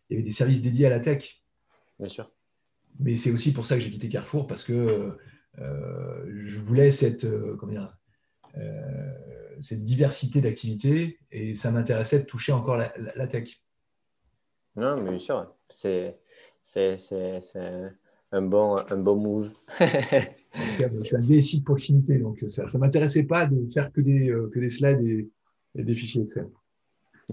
y avait des services dédiés à la tech. Bien sûr. Mais c'est aussi pour ça que j'ai quitté Carrefour, parce que je voulais cette, comment cette diversité d'activités et ça m'intéressait de toucher encore la tech. Non, mais bien sûr, c'est, c'est, c'est, un, bon, un bon move. je suis un DSI de proximité, donc ça ne m'intéressait pas de faire que des, euh, que des slides et, et, des fichiers Excel.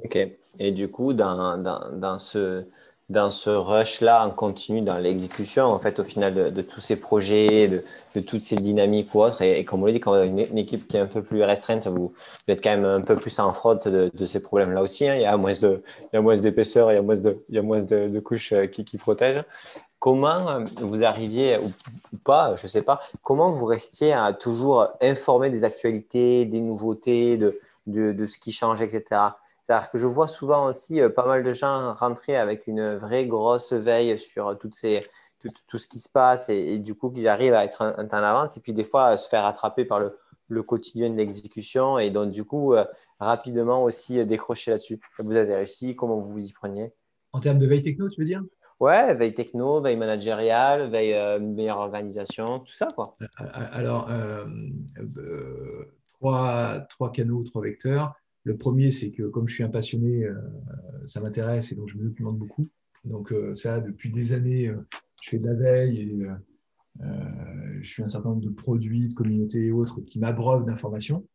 Ok. Et du coup, dans, dans, dans ce, dans ce rush-là en continu dans l'exécution, en fait, au final de, tous ces projets, de, de, toutes ces dynamiques ou autres. Et, comme vous l'avez dit, quand vous avez une, équipe qui est un peu plus restreinte, vous, vous, êtes quand même un peu plus en fraude de, de ces problèmes-là aussi. Hein. Il y a moins a d'épaisseur, il y a moins de, il y a moins de, couches euh, qui, qui, protègent. Comment euh, vous arriviez, ou pas, je ne sais pas, comment vous restiez à toujours informer des actualités, des nouveautés, de, ce qui change, etc. C'est-à-dire que je vois souvent aussi pas mal de gens rentrer avec une vraie grosse veille sur ces, tout, ce qui se passe et, du coup qu'ils arrivent à être un, temps en avance et puis des fois se faire attraper par le quotidien de l'exécution et donc du coup rapidement aussi décrocher là-dessus. Vous avez réussi, comment vous vous y preniez? En termes de veille techno, tu veux dire? Ouais, veille techno, veille managériale, veille euh, meilleure organisation, tout ça quoi. Euh, euh, alors, trois, trois, canaux, trois vecteurs. Le premier, c'est que comme je suis un passionné, ça m'intéresse et donc je me documente beaucoup. Donc ça, depuis des années, je fais de la veille et je suis un certain nombre de produits, de communautés et autres qui m'abreuvent d'informations.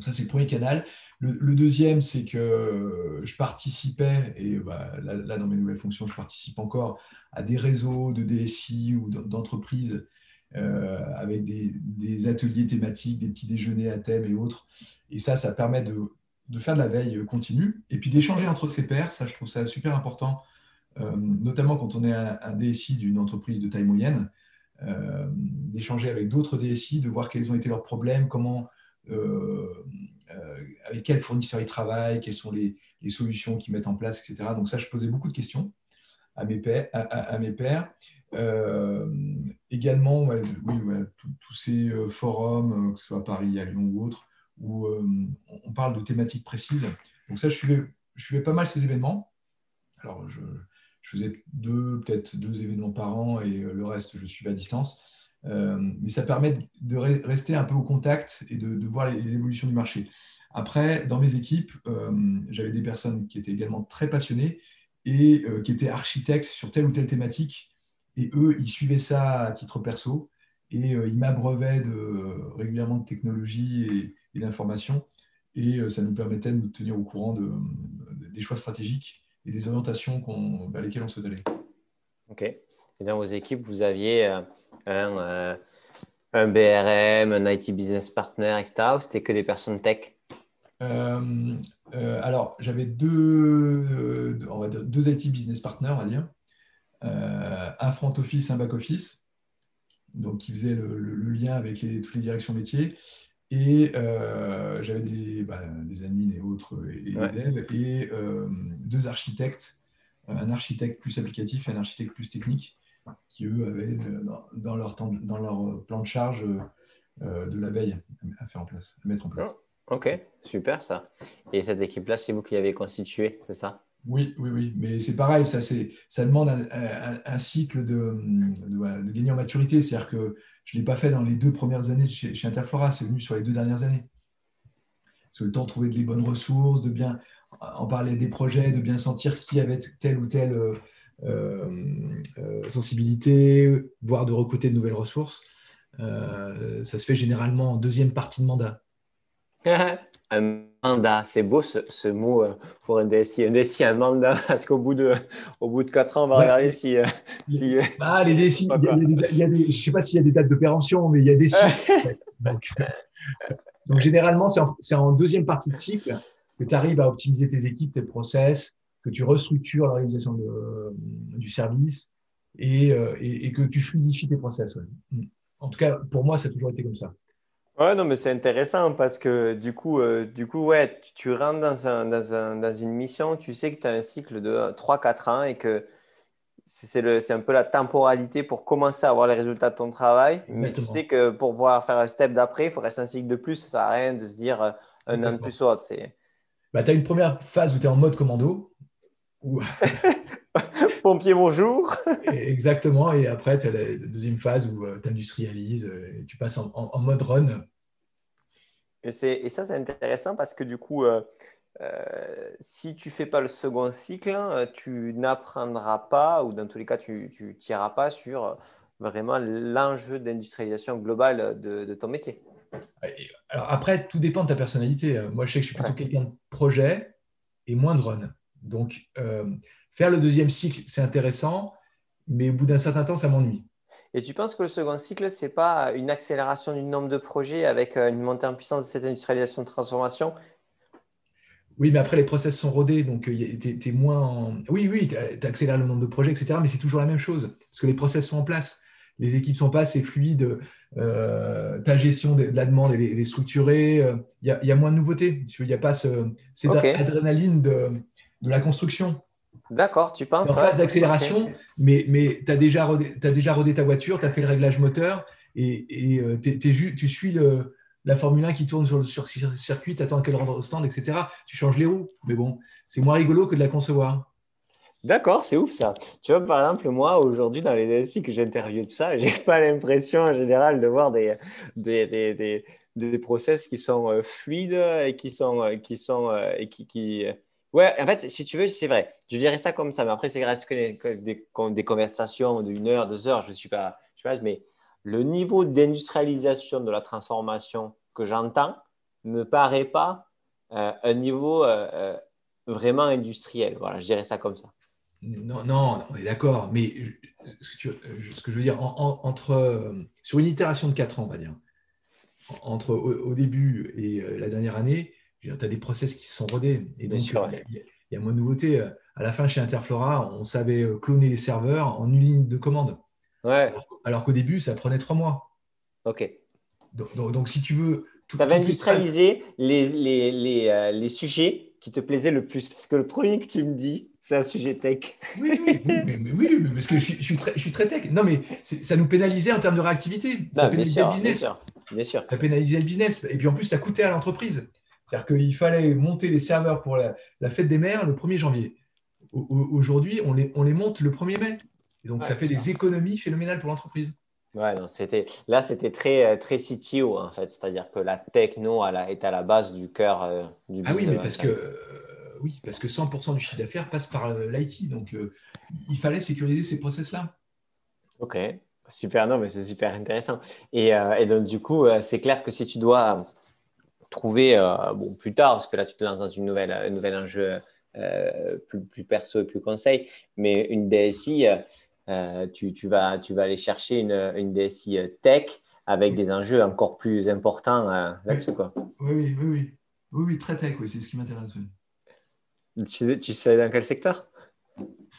Ça, c'est le premier canal. Le, deuxième, c'est que je participais, et bah, là, dans mes nouvelles fonctions, je participe encore à des réseaux de DSI ou d'entreprises euh, avec des, ateliers thématiques, des petits déjeuners à thème et autres. Et ça, ça permet de, faire de la veille continue et puis d'échanger entre ses pairs. Ça, je trouve ça super important, euh, notamment quand on est un, DSI d'une entreprise de taille moyenne, euh, d'échanger avec d'autres DSI, de voir quels ont été leurs problèmes, comment euh, euh, avec quels fournisseurs ils travaillent, quelles sont les, solutions qu'ils mettent en place, etc. Donc ça, je posais beaucoup de questions à mes mes pairs. Euh, également, oui, tous ces forums, que ce soit à Paris, à Lyon ou autre, où on parle de thématiques précises. Donc ça, je suivais, pas mal ces événements. Alors, je faisais deux, peut-être deux événements par an et le reste, je suivais à distance. Euh, mais ça permet de rester un peu au contact et de, voir les, évolutions du marché. Après, dans mes équipes, euh, j'avais des personnes qui étaient également très passionnées et euh, qui étaient architectes sur telle ou telle thématique. Et eux, ils suivaient ça à titre perso et ils m'abreuvaient de, régulièrement de technologies et, d'informations. Et ça nous permettait de nous tenir au courant de, des choix stratégiques et des orientations vers lesquelles on souhaite aller. OK. Et dans vos équipes, vous aviez un, euh, un BRM, un IT business partner, etc. Ou c'était que des personnes tech? Euh, euh, Alors, j'avais deux, deux IT business partners, on va dire. un front office, un back office, donc qui faisait le, lien avec les, toutes les directions métiers. Et j'avais des, bah, des admins et autres, et, devs, et deux architectes, un architecte plus applicatif et un architecte plus technique, qui, eux, avaient dans, leur, dans leur plan de charge euh, de la veille à faire en place, à mettre en place. Oh, ok, super ça. Et cette équipe-là, c'est vous qui l'avez constituée, c'est ça? Oui, oui, oui. Mais c'est pareil, ça, ça demande un, cycle de, de, gagner en maturité. C'est-à-dire que je ne l'ai pas fait dans les deux premières années chez, chez Interflora, c'est venu sur les deux dernières années. C'est le temps de trouver des bonnes ressources, de bien en parler des projets, de bien sentir qui avait telle ou euh, euh, euh, sensibilité, voire de recruter de nouvelles ressources. Euh, ça se fait généralement en deuxième partie de mandat. un mandat, c'est beau ce, mot pour un DSI. Un DSI, un mandat, parce qu'au bout de, au bout de 4 ans, on va regarder si. si ah, les DSI, je ne sais pas s'il y a des dates de péremption, mais il y a des cycles. donc, donc, généralement, c'est en, en, deuxième partie de cycle que tu arrives à optimiser tes équipes, tes process, que tu restructures l'organisation du service euh, et, et, que tu fluidifies tes process. En tout cas, pour moi, ça a toujours été comme ça. Ouais, non, mais c'est intéressant parce que du coup, euh, du coup ouais, tu, rentres dans, un, dans, un, dans, une mission, tu sais que tu as un cycle de 3-4 ans et que c'est un peu la temporalité pour commencer à avoir les résultats de ton travail. Mais tu sais que pour pouvoir faire un step d'après, il faut rester un cycle de plus. Ça ne sert à rien de se dire euh, un an de plus ou autre. Bah, tu as une première phase où tu es en mode commando Pompier, bonjour. Exactement. Et après, tu as la deuxième phase où euh, tu industrialises euh, et tu passes en, mode run. Et, et ça, c'est intéressant parce que du coup, euh, si tu fais pas le second cycle, hein, tu n'apprendras pas, ou dans tous les cas, tu ne tireras pas sur vraiment l'enjeu d'industrialisation globale de, ton métier. Alors après, tout dépend de ta personnalité. Moi, je sais que je suis plutôt quelqu'un de projet et moins de run. Donc, euh, faire le deuxième cycle, c'est intéressant, mais au bout d'un certain temps, ça m'ennuie. Et tu penses que le second cycle, ce n'est pas une accélération du nombre de projets avec euh, une montée en puissance de cette industrialisation de transformation? Oui, mais après, les process sont rodés, donc euh, tu es, moins. Oui, oui, tu accélères le nombre de projets, etc., mais c'est toujours la même chose, parce que les process sont en place. les équipes sont pas assez fluides, euh, ta gestion de, la demande est, est structurée, il y, a moins de nouveautés. Il n'y a pas ce, cette adrénaline de, de, la construction. D'accord, tu penses En phase d'accélération, mais, mais tu as, déjà rodé, as déjà rodé ta voiture, tu as fait le réglage moteur et, et tu suis le, la Formule 1 qui tourne sur le sur circuit, tu attends qu'elle rentre au stand, etc. Tu changes les roues. Mais bon, c'est moins rigolo que de la concevoir. D'accord, c'est ouf ça. Tu vois, par exemple, moi, aujourd'hui, dans les DSI que j'interviewe, tout ça, j'ai pas l'impression en général de voir des, des, des, des, process qui sont euh, fluides et qui sont. Euh, qui sont euh, et qui, qui... Ouais, en fait, si tu veux, c'est vrai. Je dirais ça comme ça, mais après, c'est reste que des, des, conversations d'une heure, deux heures, je ne suis pas. Je sais pas, mais le niveau d'industrialisation de la transformation que j'entends ne me paraît pas un niveau vraiment industriel. Voilà, je dirais ça comme ça. Non, non, on est d'accord, mais ce que, je veux dire, entre, sur une itération de 4 ans, on va dire, entre au, début et euh, la dernière année, tu as des process qui se sont rodés. Et donc, il, y a, moins de nouveautés. À la fin, chez Interflora, on savait euh, cloner les serveurs en une ligne de commande. Ouais. Alors, qu'au début, ça prenait 3 mois. OK. Donc, si tu veux. Tu avais industrialisé les, les, les, euh, les sujets qui te plaisaient le plus Parce que le premier que tu me dis, c'est un sujet tech. Oui, oui, mais, oui, parce que je suis, je, suis très, je suis, très, tech. Non, mais ça nous pénalisait en termes de réactivité. Ça pénalisait le business. Bien sûr, Ça pénalisait le business. Et puis en plus, ça coûtait à l'entreprise. C'est-à-dire qu'il fallait monter les serveurs pour la, fête des mères le 1er janvier. Aujourd'hui, on les, on les monte le 1er mai. Et donc, ça fait des économies phénoménales pour l'entreprise. Ouais, non, c'était, là, c'était très, très CTO, en fait. C'est-à-dire que la techno elle est à la base du cœur euh, du business. Ah oui, mais parce que oui, parce que 100% du chiffre d'affaires passe par euh, l'IT. Donc, euh, il fallait sécuriser ces process-là. OK, super. Non, mais c'est super intéressant. Et, euh, donc, du coup, c'est clair que si tu dois trouver, bon, plus tard, parce que là, tu te lances dans une nouvelle, un nouvel enjeu plus, perso et plus conseil, mais une DSI, tu, vas, tu vas aller chercher une, une DSI tech avec des enjeux encore plus importants là-dessus. Oui, oui, oui, oui. Oui, très tech, oui, c'est ce qui m'intéresse. Tu sais, dans quel secteur?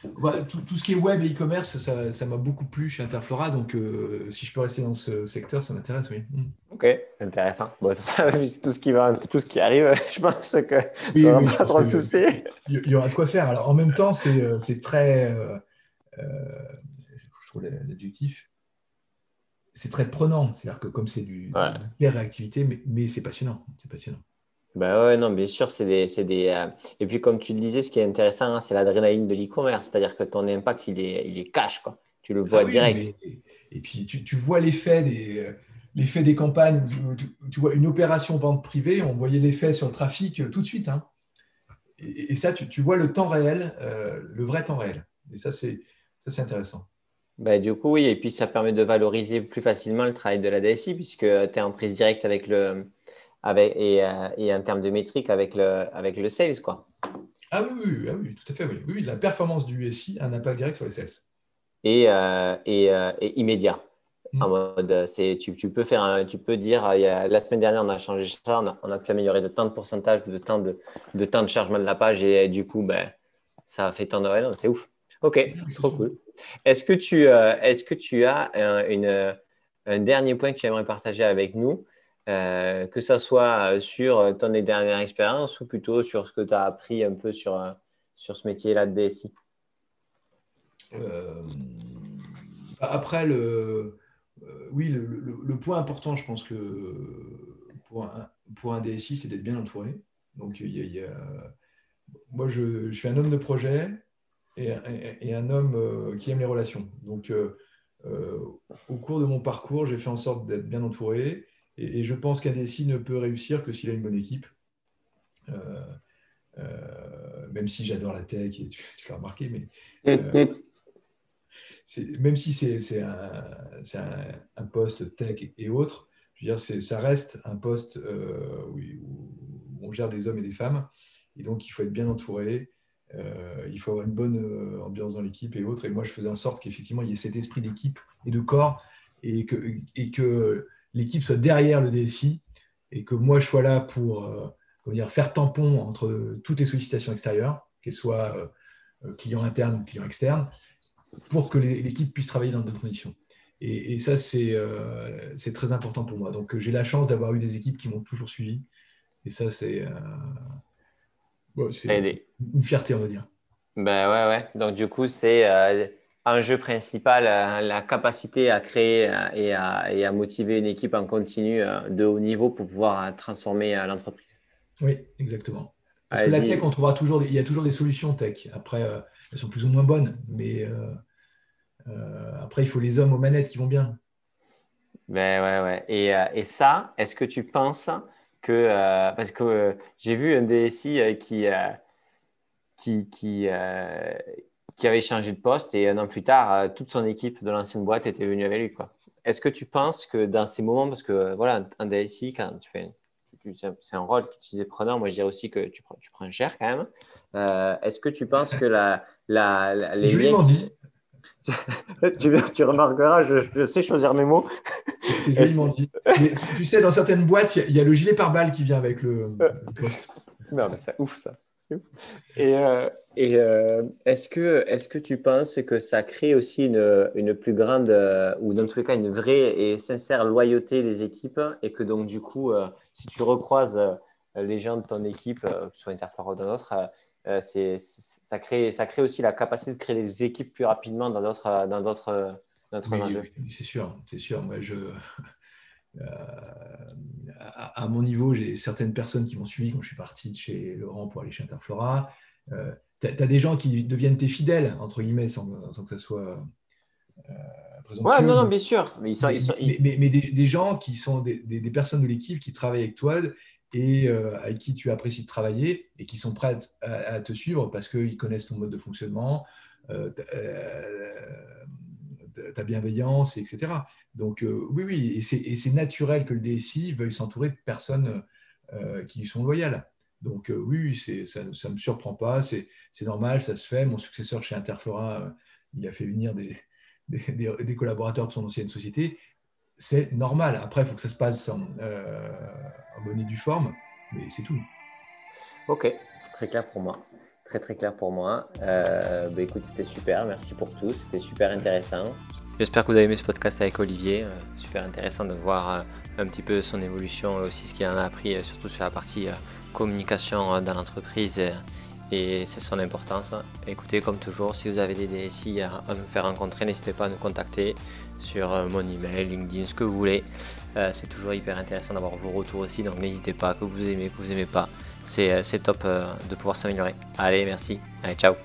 Bah, tout, ce qui est web et e-commerce, ça m'a beaucoup plu chez Interflora. Donc, euh, si je peux rester dans ce secteur, ça m'intéresse, oui. Mm. Ok, intéressant. Bon, tout, ce qui va, tout ce qui arrive, je pense que tu n'auras pas trop de soucis. Il y, aura de quoi faire. Alors, en même temps, c'est euh, très. Euh, je trouve l'adjectif. C'est très prenant. C'est-à-dire que comme c'est du ouais. réactivité, mais, mais c'est passionnant. C'est passionnant. Ben ouais, non, bien sûr, c'est des, des euh, Et puis, comme tu le disais, ce qui est intéressant, hein, c'est l'adrénaline de l'e-commerce. C'est-à-dire que ton impact, il est, il est cash, quoi. Tu le vois ah direct. Et puis, tu, tu vois l'effet des, l'effet des campagnes. Tu, vois une opération vente privée, on voyait l'effet sur le trafic euh, tout de suite. Hein. Et, ça, tu, vois le temps réel, euh, le vrai temps réel. Et ça, c'est, ça, c'est intéressant. Ben, du coup, oui. Et puis, ça permet de valoriser plus facilement le travail de la DSI, puisque tu es en prise directe avec le avec, et, euh, et, en termes de métriques avec le, avec le sales. Quoi. Ah oui, ah oui, tout à fait. Oui. oui, la performance du SI a un impact direct sur les sales. Et, euh, et, euh, et, immédiat. Mm. En mode, c'est, tu, tu, peux faire tu peux dire, il y a, la semaine dernière, on a changé ça, on a, on a, pu améliorer de tant de pourcentage de temps de, de, temps de chargement de la page et, du coup, ben, ça a fait tant de. c'est ouf. Ok, trop cool. Est-ce que, tu, est-ce que tu as un, une, un dernier point que tu aimerais partager avec nous? Euh, que ce soit sur ton dernière expérience ou plutôt sur ce que tu as appris un peu sur, euh, sur ce métier-là de DSI euh, Après, le, oui, le, point important, je pense que pour un, pour un DSI, c'est d'être bien entouré. Donc, il moi, je, suis un homme de projet et, et, un homme qui aime les relations. Donc, au cours de mon parcours, j'ai fait en sorte d'être bien entouré et, je pense qu'un DSI ne peut réussir que s'il a une bonne équipe. Euh, euh, même si j'adore la tech, et tu, l'as remarqué, mais euh, même si c'est un, un, poste tech et autres, je veux dire, ça reste un poste où, on gère des hommes et des femmes, et donc il faut être bien entouré, il faut avoir une bonne ambiance dans l'équipe et autres. Et moi, je faisais en sorte qu'effectivement, il y ait cet esprit d'équipe et de corps, et que, et que l'équipe soit derrière le DSI et que moi je sois là pour euh, dire, faire tampon entre toutes les sollicitations extérieures, qu'elles soient euh, clients internes ou clients externes, pour que l'équipe puisse travailler dans de bonnes conditions. Et, ça, c'est très important pour moi. Donc, j'ai la chance d'avoir eu des équipes qui m'ont toujours suivi. Et ça, c'est une fierté, on va dire. Ben ouais, ouais. Donc, du coup, c'est un jeu principal, la capacité à créer et à, et à, motiver une équipe en continu de haut niveau pour pouvoir transformer l'entreprise. Oui, exactement. Parce que la tech, on trouvera toujours, il y a toujours des solutions tech. Après, euh, elles sont plus ou moins bonnes, mais euh, euh, après, il faut les hommes aux manettes qui vont bien. Ben ouais, ouais. Et, et ça, est-ce que tu penses que, parce que j'ai vu un DSI qui, qui, qui, qui avait changé de poste et un an plus tard, toute son équipe de l'ancienne boîte était venue avec lui. Quoi. Est-ce que tu penses que dans ces moments, parce que voilà, un DSI, quand tu fais c'est un rôle qui disais prenant. Moi, je dirais aussi que tu prends, tu prends cher quand même. Euh, est-ce que tu penses que la, la, les je liens dit. tu, tu, remarqueras, je, sais choisir mes mots. C'est dit. Mais tu sais, dans certaines boîtes, il y, a le gilet pare-balles qui vient avec le, poste. Non, mais c'est ouf ça. Et, euh, et euh, est-ce que, est que tu penses que ça crée aussi une, une plus grande, ou dans tous les cas, une vraie et sincère loyauté des équipes et que donc, du coup, si tu recroises euh, les gens de ton équipe, euh, que ce soit Interflora ou dans euh, c'est, ça, crée, ça crée aussi la capacité de créer des équipes plus rapidement dans d'autres, dans d'autres, enjeux. Oui, c'est sûr, c'est sûr. Moi, je, à, mon niveau, j'ai certaines personnes qui m'ont suivi quand je suis parti de chez Laurent pour aller chez Interflora. tu as, des gens qui deviennent tes fidèles, entre guillemets, sans, que ça soit Ouais, non, non, bien sûr. Mais, mais, des, gens qui sont des, personnes de l'équipe qui travaillent avec toi et euh, avec qui tu apprécies de travailler et qui sont prêts à, te suivre parce qu'ils connaissent ton mode de fonctionnement, euh, euh, ta bienveillance, etc. Donc, oui, oui, et c'est naturel que le DSI veuille s'entourer de personnes qui lui sont loyales. Donc, oui, ça ne me surprend pas, c'est normal, ça se fait. Mon successeur chez Interflora, il a fait venir des collaborateurs de son ancienne société, c'est normal. Après, il faut que ça se passe en, euh, bonne et due forme, mais c'est tout. Ok, très clair pour moi. Très très clair pour moi. Euh, bah, écoute, c'était super. Merci pour tout. C'était super intéressant. J'espère que vous avez aimé ce podcast avec Olivier. Euh, super intéressant de voir un petit peu son évolution et aussi ce qu'il en a appris, surtout sur la partie communication dans l'entreprise et c'est son importance. Écoutez, comme toujours, si vous avez des DSI à, me faire rencontrer, n'hésitez pas à nous contacter sur euh, mon email, LinkedIn, ce que vous voulez. Euh, c'est toujours hyper intéressant d'avoir vos retours aussi, donc n'hésitez pas, que vous aimez, que vous aimez pas. C'est euh, top de pouvoir s'améliorer. Allez, merci. Allez, ciao.